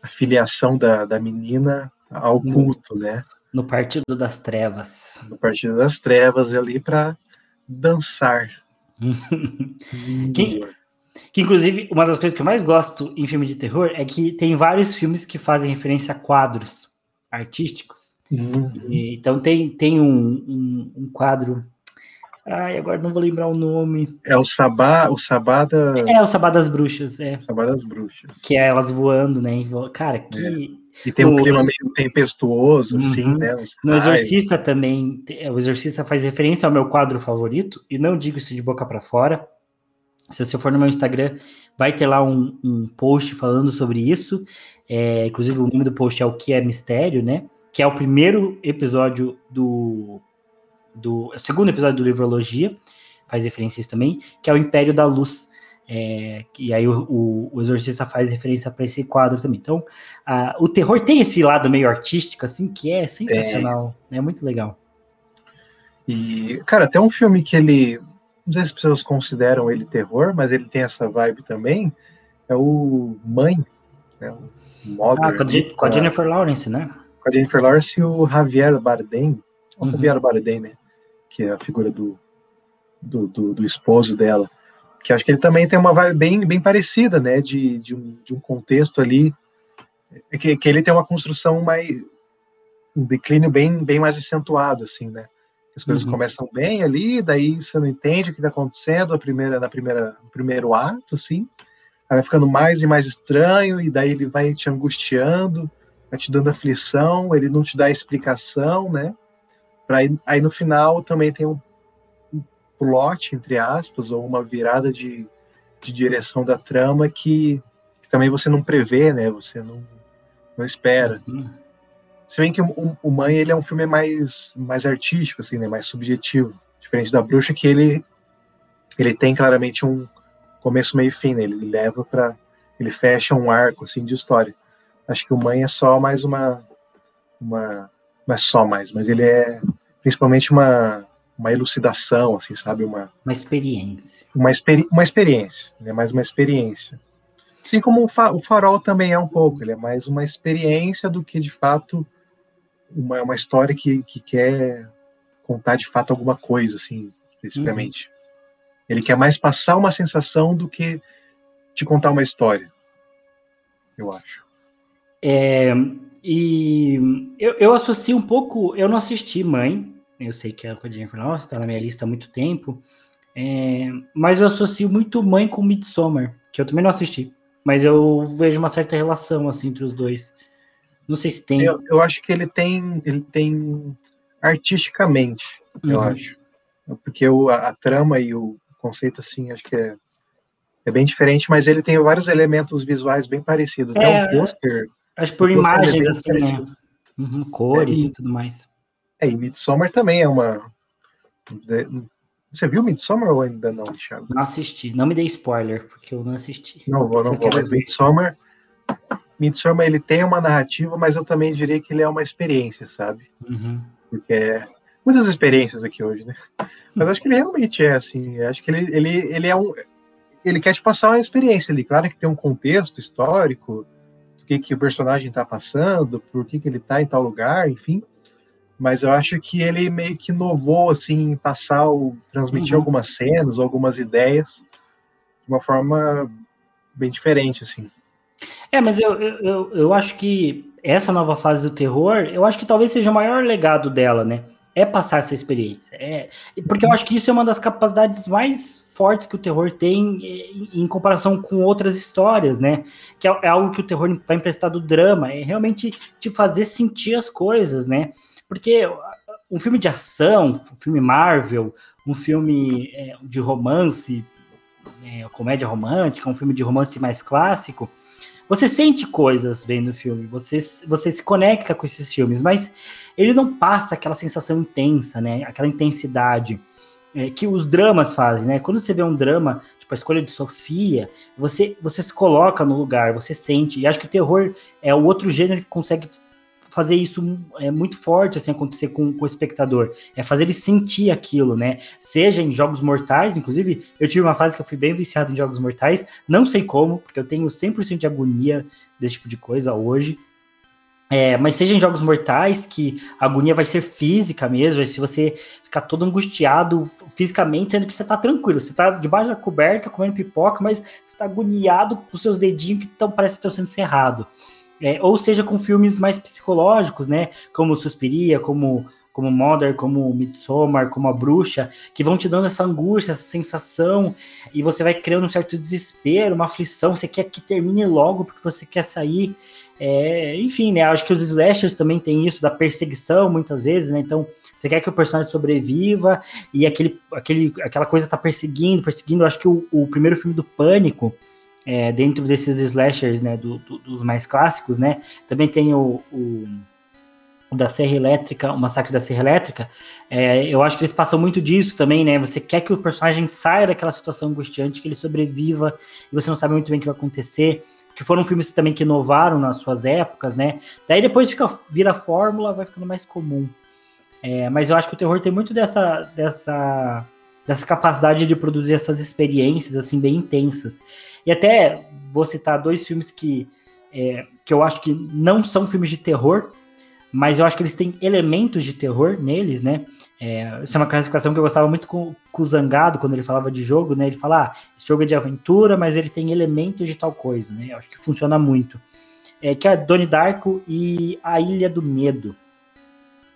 a filiação da, da menina ao culto, no, né? No Partido das Trevas. No Partido das Trevas, ali para dançar. [laughs] que, que, inclusive, uma das coisas que eu mais gosto em filme de terror é que tem vários filmes que fazem referência a quadros artísticos. Uhum. E, então, tem, tem um, um, um quadro Ai, agora não vou lembrar o nome. É o Sabá, o Sabá da... É, o Sabá das Bruxas, é. Sabá das Bruxas. Que é elas voando, né? Cara, que... É. E tem um clima meio tempestuoso, uhum. assim, né? no Exorcista também, o Exorcista faz referência ao meu quadro favorito, e não digo isso de boca para fora. Se você for no meu Instagram, vai ter lá um, um post falando sobre isso. É, inclusive, o nome do post é O Que é Mistério, né? Que é o primeiro episódio do do segundo episódio do Livrologia, faz referência a isso também, que é o Império da Luz. É, e aí o, o, o, Exorcista faz referência para esse quadro também. Então, a, o terror tem esse lado meio artístico, assim, que é sensacional. É, é muito legal. E, cara, tem um filme que ele. Não sei se as pessoas consideram ele terror, mas ele tem essa vibe também. É o Mãe. Né, o Mother, ah, com, a, com a Jennifer Lawrence, né? Com a Jennifer Lawrence e o Javier Bardem. Uhum. O Javier Bardem, né? Que é a figura do, do, do, do, esposo dela, que acho que ele também tem uma vibe bem, bem parecida, né, de, de, um, de um contexto ali, é que, que ele tem uma construção mais, um declínio bem, bem mais acentuado, assim, né? As coisas uhum. começam bem ali, daí você não entende o que está acontecendo na primeira, na primeira, no primeiro ato, assim. Aí vai ficando mais e mais estranho, e daí ele vai te angustiando, vai te dando aflição, ele não te dá explicação, né? Pra aí, aí no final também tem um plot, entre aspas, ou uma virada de, de direção da trama que, que, também você não prevê, né? Você não, não espera. Uhum. Se bem que o, o Mãe ele é um filme mais, mais artístico, assim, né? Mais subjetivo. Diferente da Bruxa, que ele, ele tem claramente um começo, meio e fim, né? Ele leva para Ele fecha um arco, assim, de história. Acho que o Mãe é só mais uma... uma não é só mais, mas ele é principalmente uma, uma elucidação, assim, sabe? Uma, uma experiência. Uma, experi uma experiência, é mais uma experiência. Assim como o, fa o farol também é um pouco, ele é mais uma experiência do que de fato uma, uma história que, que quer contar de fato alguma coisa, assim, especificamente. Uhum. Ele quer mais passar uma sensação do que te contar uma história, eu acho. É, e eu, eu associo um pouco, eu não assisti Mãe, eu sei que é com a Jennifer Lawrence, está na minha lista há muito tempo, é, mas eu associo muito Mãe com Midsommar, que eu também não assisti, mas eu vejo uma certa relação assim entre os dois. Não sei se tem. Eu, eu acho que ele tem, ele tem artisticamente, uhum. eu acho, porque o, a, a, trama e o conceito assim, acho que é é bem diferente, mas ele tem vários elementos visuais bem parecidos. É, Até o pôster. Acho por imagens, é assim, né? Uhum, cores é, e, e, tudo mais. É, e Midsommar também é uma. Você viu Midsommar ou ainda não, Thiago? Não assisti. Não me dê spoiler, porque eu não assisti. Não vou, não vou, mas Midsommar. Midsommar ele tem uma narrativa, mas eu também diria que ele é uma experiência, sabe? Uhum. Porque é muitas experiências aqui hoje, né? Mas acho que ele realmente é assim. Acho que ele, ele, ele é um. Ele quer te passar uma experiência ali. Claro que tem um contexto histórico, que, que o personagem está passando, por que, que ele está em tal lugar, enfim mas eu acho que ele meio que inovou assim em passar o transmitir uhum. algumas cenas, algumas ideias de uma forma bem diferente assim. É, mas eu, eu, eu acho que essa nova fase do terror, eu acho que talvez seja o maior legado dela, né? É passar essa experiência. É, porque eu acho que isso é uma das capacidades mais fortes que o terror tem em, em comparação com outras histórias, né? Que é, é, algo que o terror vai emprestar do drama, é realmente te fazer sentir as coisas, né? Porque um filme de ação, um filme Marvel, um filme é, de romance, comédia romântica, um filme de romance mais clássico, você sente coisas vendo o filme, você, você se conecta com esses filmes, mas ele não passa aquela sensação intensa, né? Aquela intensidade é, que os dramas fazem, né? Quando você vê um drama, tipo a escolha de Sofia, você, você se coloca no lugar, você sente. E acho que o terror é o outro gênero que consegue fazer isso é muito forte assim acontecer com, com o espectador, é fazer ele sentir aquilo, né? Seja em jogos mortais, inclusive eu tive uma fase que eu fui bem viciado em jogos mortais, não sei como, porque eu tenho 100% de agonia desse tipo de coisa hoje. É, mas seja em jogos mortais, que a agonia vai ser física mesmo, se você ficar todo angustiado fisicamente, sendo que você tá tranquilo, você tá debaixo da coberta comendo pipoca, mas você tá agoniado com os seus dedinhos que tão, parece que estão sendo cerrado. É, ou seja, com filmes mais psicológicos, né? Como Suspiria, como como Mother, como Midsommar, como A Bruxa, que vão te dando essa angústia, essa sensação, e você vai criando um certo desespero, uma aflição, você quer que termine logo porque você quer sair. É, enfim, né? Acho que os slashers também têm isso da perseguição, muitas vezes, né? Então, você quer que o personagem sobreviva e aquele, aquele, aquela coisa tá perseguindo, perseguindo. acho que o, o primeiro filme do Pânico, é, dentro desses slashers, né, do, do, dos mais clássicos, né, também tem o, o, o, da Serra Elétrica, o Massacre da Serra Elétrica, é, eu acho que eles passam muito disso também, né, você quer que o personagem saia daquela situação angustiante, que ele sobreviva, e você não sabe muito bem o que vai acontecer, que foram filmes também que inovaram nas suas épocas, né, daí depois fica, vira fórmula, vai ficando mais comum. É, mas eu acho que o terror tem muito dessa, dessa, dessa capacidade de produzir essas experiências assim bem intensas. E até vou citar dois filmes que, é, que eu acho que não são filmes de terror, mas eu acho que eles têm elementos de terror neles, né? É, isso é uma classificação que eu gostava muito com, com, o Zangado, quando ele falava de jogo, né? Ele fala, ah, esse jogo é de aventura, mas ele tem elementos de tal coisa, né? Eu acho que funciona muito. É, que é Donnie Darko e A Ilha do Medo.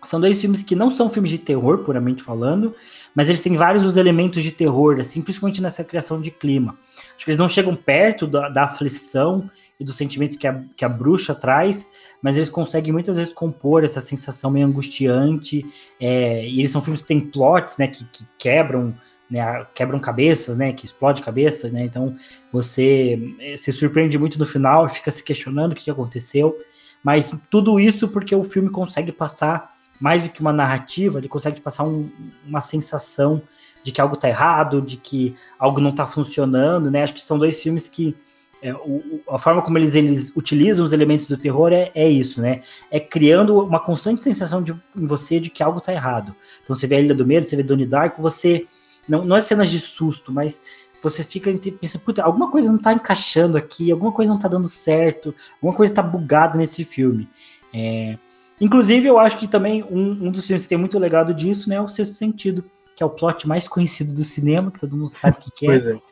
São dois filmes que não são filmes de terror, puramente falando, mas eles têm vários dos elementos de terror, assim, principalmente nessa criação de clima. Acho que eles não chegam perto da, da aflição e do sentimento que a, que a bruxa traz, mas eles conseguem muitas vezes compor essa sensação meio angustiante. É, e eles são filmes que têm plots, né, que, que quebram, né, quebram cabeças, né, que explode cabeça, né. Então você é, se surpreende muito no final, fica se questionando o que aconteceu. Mas tudo isso porque o filme consegue passar mais do que uma narrativa, ele consegue passar um, uma sensação de que algo está errado, de que algo não está funcionando, né? Acho que são dois filmes que é, o, a forma como eles, eles utilizam os elementos do terror é, é isso, né? É criando uma constante sensação de, em você de que algo está errado. Então você vê a Ilha do Medo, você vê Donnie Darko, você. Não, não é cenas de susto, mas você fica pensando, puta, alguma coisa não está encaixando aqui, alguma coisa não está dando certo, alguma coisa está bugada nesse filme. É, inclusive, eu acho que também um, um, dos filmes que tem muito legado disso né, é o Sexto Sentido, que é o plot mais conhecido do cinema, que todo mundo sabe o que, que é. Pois é.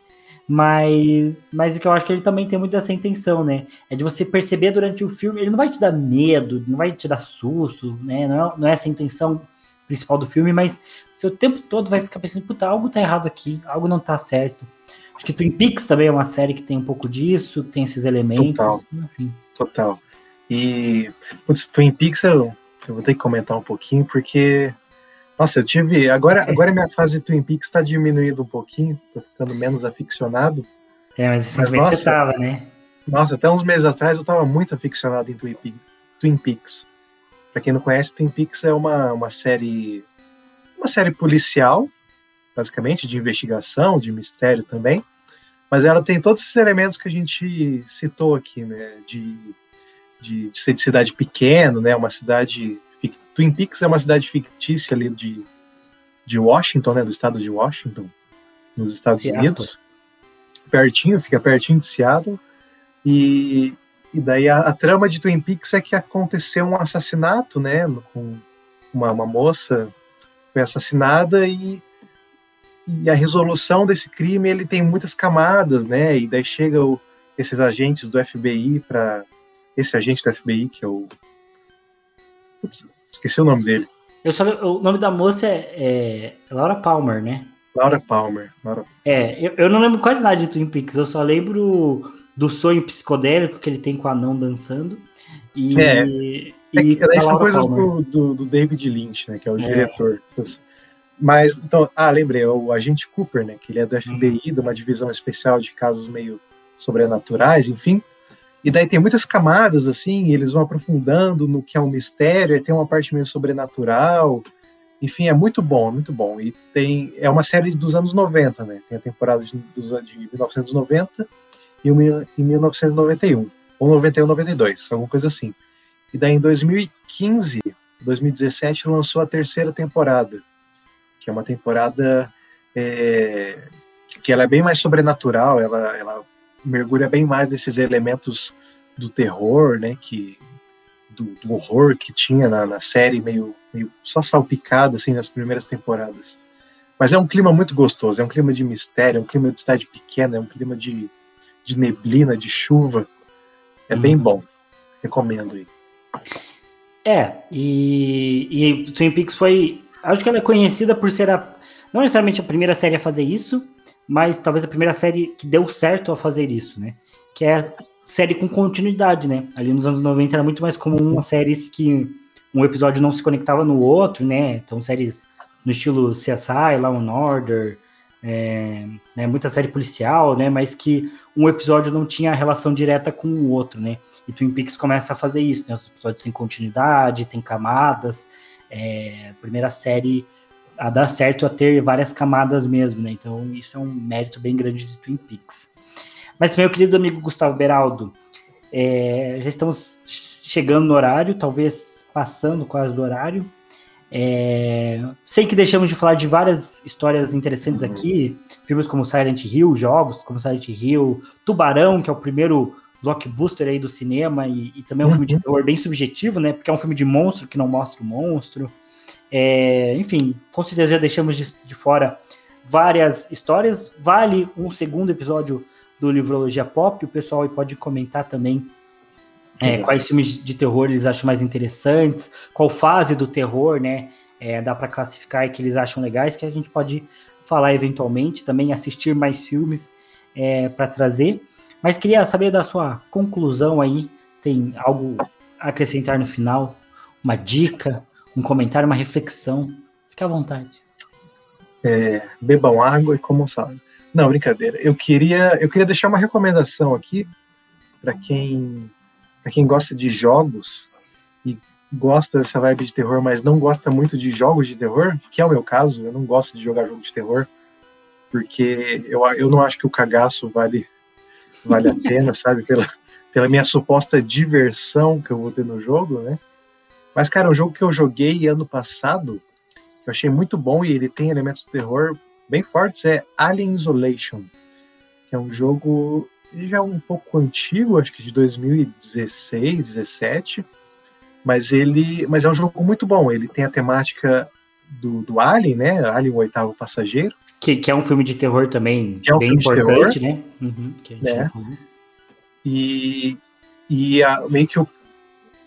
Mas, mas o que eu acho que ele também tem muito dessa intenção, né? É de você perceber durante o filme, ele não vai te dar medo, não vai te dar susto, né? Não é, não é essa a intenção principal do filme, mas o tempo todo vai ficar pensando, puta, algo tá errado aqui, algo não tá certo. Acho que Twin Peaks também é uma série que tem um pouco disso, tem esses elementos, Total. enfim. Total. E, putz, Twin Peaks eu, eu vou ter que comentar um pouquinho, porque nossa, eu tive. Agora, agora minha fase Twin Peaks está diminuindo um pouquinho, tô ficando menos aficionado. É, mas mas, nossa, você tava, né? Nossa, até uns meses atrás eu tava muito aficionado em Twin Peaks. Twin Peaks. Pra quem não conhece, Twin Peaks é uma, uma série. Uma série policial, basicamente, de investigação, de mistério também. Mas ela tem todos esses elementos que a gente citou aqui, né? De, de, de ser de cidade pequena, né? Uma cidade Twin Peaks é uma cidade fictícia ali de, de Washington, né, do estado de Washington, nos Estados Seattle. Unidos. Pertinho, fica pertinho de Seattle. E, e daí a, a, trama de Twin Peaks é que aconteceu um assassinato, né, com uma, uma moça foi assassinada e, e a resolução desse crime ele tem muitas camadas, né, e daí chega o, esses agentes do FBI para esse agente do FBI que é o Putz, Esqueci o nome dele. Eu só, o nome da moça é, é Laura Palmer, né? Laura Palmer. Laura... É, eu, eu, não lembro quase nada de Twin Peaks, eu só lembro do sonho psicodélico que ele tem com a anão dançando. E, é, e é, são coisas do, do, do, David Lynch, né? Que é o é. diretor. Mas, então, ah, lembrei, o agente Cooper, né? Que ele é do FBI, uhum. de uma divisão especial de casos meio sobrenaturais, enfim. E daí tem muitas camadas, assim, eles vão aprofundando no que é um mistério, e tem uma parte meio sobrenatural. Enfim, é muito bom, muito bom. E tem é uma série dos anos 90, né? Tem a temporada de, de 1990 e em 1991. Ou 91, 92, alguma coisa assim. E daí em 2015, 2017, lançou a terceira temporada, que é uma temporada é, que ela é bem mais sobrenatural, ela, ela mergulha bem mais nesses elementos do terror, né, que do, do horror que tinha na, na, série, meio, meio só salpicado assim nas primeiras temporadas. Mas é um clima muito gostoso, é um clima de mistério, é um clima de cidade pequena, é um clima de, de neblina, de chuva. É bem uhum. bom. Recomendo aí. É, e, e Twin Peaks foi. Acho que ela é conhecida por ser a. Não necessariamente a primeira série a fazer isso, mas talvez a primeira série que deu certo a fazer isso, né? Que é série com continuidade, né? Ali nos anos 90 era muito mais comum as séries que um episódio não se conectava no outro, né? Então séries no estilo CSI, Law and Order, é, né, muita série policial, né? Mas que um episódio não tinha relação direta com o outro, né? E Twin Peaks começa a fazer isso, né? Os episódios têm continuidade, tem camadas. É, a primeira série a dar certo a ter várias camadas mesmo, né? Então isso é um mérito bem grande de Twin Peaks. Mas meu querido amigo Gustavo Beraldo, é, já estamos chegando no horário, talvez passando quase do horário. É, sei que deixamos de falar de várias histórias interessantes uhum. aqui, filmes como Silent Hill, jogos como Silent Hill, Tubarão, que é o primeiro blockbuster aí do cinema e, e também é um uhum. filme de uhum. terror bem subjetivo, né? Porque é um filme de monstro que não mostra o monstro. É, enfim, com certeza já deixamos de, de, fora várias histórias. Vale um segundo episódio do Livrologia Pop, o pessoal pode comentar também É, quais filmes de terror eles acham mais interessantes, qual fase do terror, né? É, dá para classificar e que eles acham legais, que a gente pode falar eventualmente, também assistir mais filmes é, para trazer. Mas queria saber da sua conclusão aí, tem algo a acrescentar no final, uma dica, um comentário, uma reflexão, fique à vontade. É, bebam água e comam salada. Não, brincadeira. Eu queria, eu queria deixar uma recomendação aqui para quem, para quem gosta de jogos e gosta dessa vibe de terror, mas não gosta muito de jogos de terror, que é o meu caso. Eu não gosto de jogar jogo de terror porque eu, eu não acho que o cagaço vale vale a [laughs] pena, sabe? Pela, pela minha suposta diversão que eu vou ter no jogo, né? Mas, cara, um jogo que eu joguei ano passado, que eu achei muito bom e ele tem elementos de terror bem fortes, é Alien Isolation, que é um jogo já um pouco antigo, acho que de 2016, 17, mas ele, mas é um jogo muito bom. Ele tem a temática do, do Alien, né? Alien, o oitavo passageiro. Que, que é um filme de terror também é um bem importante, né? Uhum, é. E, e a, meio que o,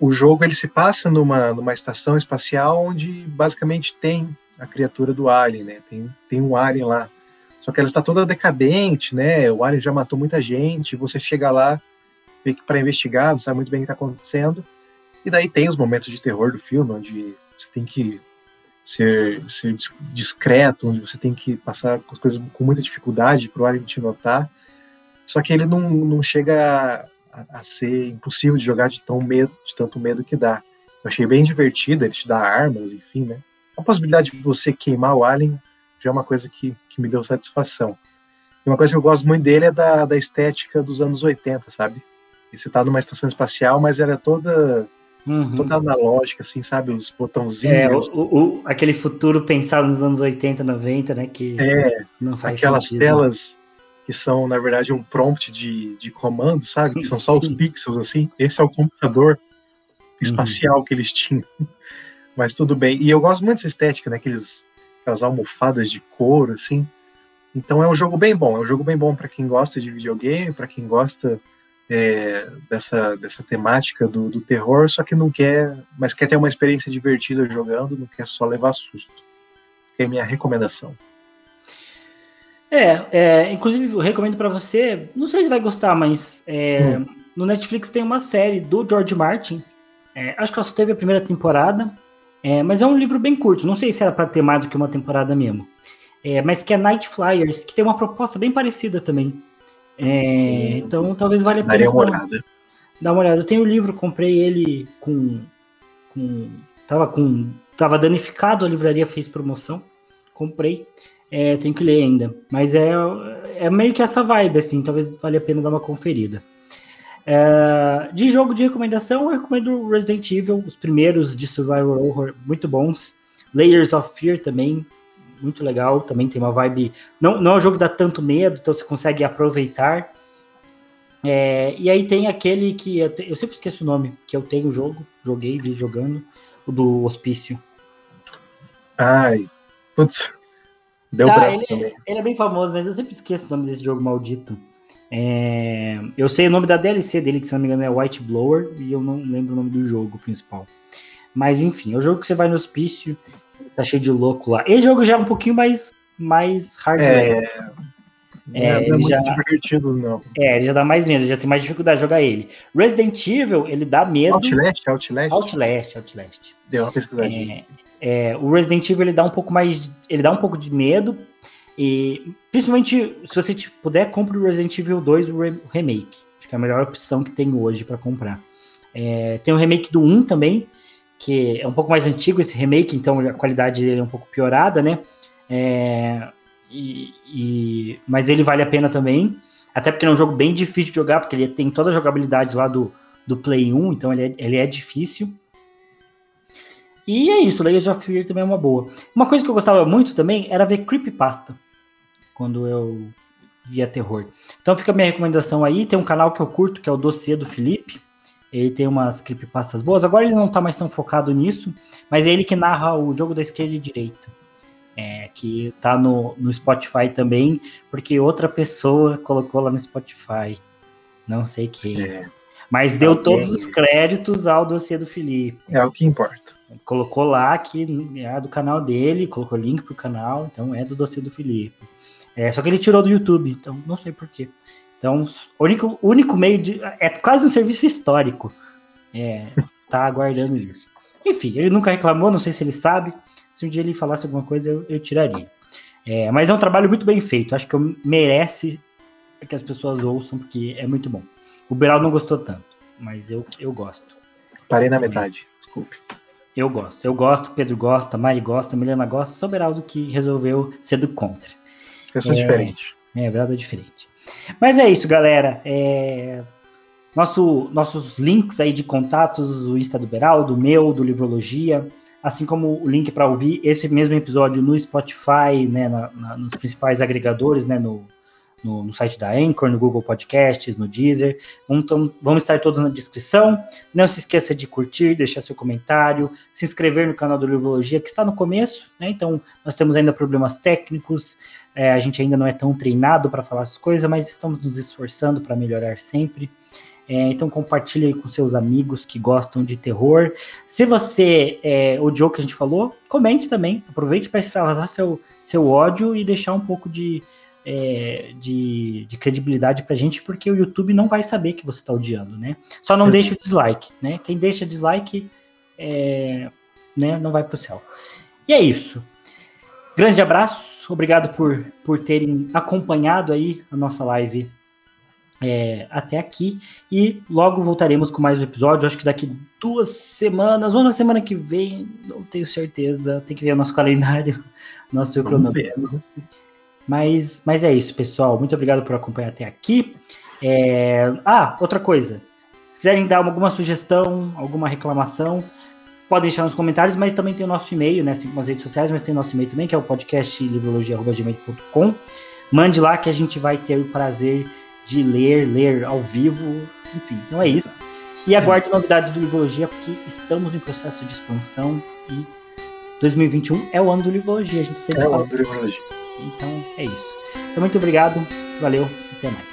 o jogo ele se passa numa, numa estação espacial onde basicamente tem a criatura do Alien, né? Tem, tem um Alien lá. Só que ela está toda decadente, né? O Alien já matou muita gente. Você chega lá para investigar, não sabe muito bem o que está acontecendo. E daí tem os momentos de terror do filme, onde você tem que ser, ser discreto, onde você tem que passar as coisas com muita dificuldade para o Alien te notar. Só que ele não, não chega a, a, ser impossível de jogar de tão medo, de tanto medo que dá. Eu achei bem divertido, ele te dá armas, enfim, né? A possibilidade de você queimar o Alien já é uma coisa que, que me deu satisfação. E uma coisa que eu gosto muito dele é da, da estética dos anos 80, sabe? Você tá numa estação espacial, mas ela é toda Uhum. Toda analógica, assim, sabe? Os botãozinhos. É, o, o, aquele futuro pensado nos anos 80, 90, né? Que é, aquelas sentido, telas que são, na verdade, um prompt de, de comando, sabe? Que são só os pixels, assim. Esse é o computador espacial uhum. que eles tinham. [laughs] Mas tudo bem. E eu gosto muito dessa estética, né? Aqueles, aquelas almofadas de couro, assim. Então é um jogo bem bom. É um jogo bem bom para quem gosta de videogame, para quem gosta é, dessa, dessa temática do, do, terror, só que não quer, mas quer ter uma experiência divertida jogando, não quer só levar susto. Que é a minha recomendação. É, é inclusive eu recomendo para você, não sei se vai gostar, mas é, hum. no Netflix tem uma série do George Martin. É, acho que ela só teve a primeira temporada, é, mas é um livro bem curto. Não sei se era para ter mais do que uma temporada mesmo. É, mas que é Night Flyers, que tem uma proposta bem parecida também. É, então talvez valha a pena. uma olhada. Dá uma olhada. Eu tenho o livro, comprei ele com, com. Tava com. Tava danificado, a livraria fez promoção. Comprei. É, tenho que ler ainda. Mas é, é meio que essa vibe, assim. Talvez valha a pena dar uma conferida. É, de jogo de recomendação, eu recomendo Resident Evil, os primeiros de Survival Horror, muito bons. Layers of Fear também, muito legal, também tem uma vibe. Não, não é um jogo que dá tanto medo, então você consegue aproveitar. É, e aí tem aquele que eu, te, eu, sempre esqueço o nome, que eu tenho o jogo, joguei, vi jogando, o do Hospício. Ai, putz, deu tá, ele, também. Ele é bem famoso, mas eu sempre esqueço o nome desse jogo maldito. É, eu sei o nome da DLC dele, que se não me engano é White Blower, e eu não lembro o nome do jogo principal. Mas enfim, é o jogo que você vai no hospício tá cheio de louco lá. Esse jogo já é um pouquinho mais, mais hardware. É, é, não é já, divertido, não. É, ele já dá mais medo, já tem mais dificuldade de jogar ele. Resident Evil, ele dá medo. Outlast, Outlast. Outlast, Outlast. Deu uma pesquisadinha. É, é, o Resident Evil ele dá um pouco mais. Ele dá um pouco de medo. E principalmente, se você puder, compre o Resident Evil 2 o remake. Acho que é a melhor opção que tem hoje para comprar. É, tem o remake do 1 também, que é um pouco mais antigo esse remake, então a qualidade dele é um pouco piorada, né? É, e, e, mas ele vale a pena também, até porque é um jogo bem difícil de jogar, porque ele tem toda a jogabilidade lá do, do Play 1, então ele é, ele é difícil. E é isso, Layers of Fear também é uma boa. Uma coisa que eu gostava muito também era ver Creepypasta, quando eu via terror. Então fica a minha recomendação aí, tem um canal que eu curto, que é o Dossiê do Felipe, ele tem umas creepypastas boas. Agora ele não tá mais tão focado nisso, mas é ele que narra o jogo da esquerda e direita. É, que tá no, no Spotify também, porque outra pessoa colocou lá no Spotify. Não sei quem. É. Mas deu todos os créditos ao dossiê do Felipe. É o que importa. Colocou lá que é do canal dele, colocou link pro canal, então é do dossiê do Felipe. É, só que ele tirou do YouTube, então não sei porquê. Então, o único, único meio de. É quase um serviço histórico. É, tá aguardando isso. Enfim, ele nunca reclamou, não sei se ele sabe. Se um dia ele falasse alguma coisa, eu, eu tiraria. É, mas é um trabalho muito bem feito. Acho que merece que as pessoas ouçam, porque é muito bom. O Beral não gostou tanto, mas eu, eu gosto. Parei na metade, desculpe. Eu gosto, eu gosto, Pedro gosta, Mari gosta, Milena gosta, só o Beraldo que resolveu ser do contra. Pessoa é, diferente. É, Beraldo é diferente. Mas é isso, galera. É, nosso, nossos links aí de contatos, o Insta do Beraldo, o meu, do Livrologia, assim como o link para ouvir esse mesmo episódio no Spotify, né, na, na, nos principais agregadores, né, no, no, no, site da Anchor, no Google Podcasts, no Deezer. Então, vamos estar todos na descrição. Não se esqueça de curtir, deixar seu comentário, se inscrever no canal do Livrologia, que está no começo, né? Então, nós temos ainda problemas técnicos, é, a gente ainda não é tão treinado para falar as coisas, mas estamos nos esforçando para melhorar sempre. É, então compartilhe aí com seus amigos que gostam de terror. Se você é, odiou o que a gente falou, comente também. Aproveite para extravasar seu, seu ódio e deixar um pouco de, é, de, de, credibilidade pra gente, porque o YouTube não vai saber que você está odiando, né? Só não deixe o dislike, né? Quem deixa dislike é, né, não vai pro céu. E é isso. Grande abraço, obrigado por, por terem acompanhado aí a nossa live é, até aqui. E logo voltaremos com mais um episódio. Acho que daqui duas semanas, ou na semana que vem, não tenho certeza. Tem que ver o nosso calendário, [laughs] nosso cronograma. Mas, mas é isso, pessoal. Muito obrigado por acompanhar até aqui. É... Ah, outra coisa. Se quiserem dar alguma sugestão, alguma reclamação, podem deixar nos comentários, mas também tem o nosso e-mail, né? Assim como as redes sociais, mas tem o nosso e-mail também, que é o podcast livrologia.gmail.com. Mande lá que a gente vai ter o prazer de ler, ler ao vivo, enfim, então é isso. E aguarde novidades do Livrologia, porque estamos em processo de expansão e 2021 é o ano do Livrologia, a gente sempre é fala. o ano do Livrologia. Então é isso. Então, muito obrigado, valeu, até mais.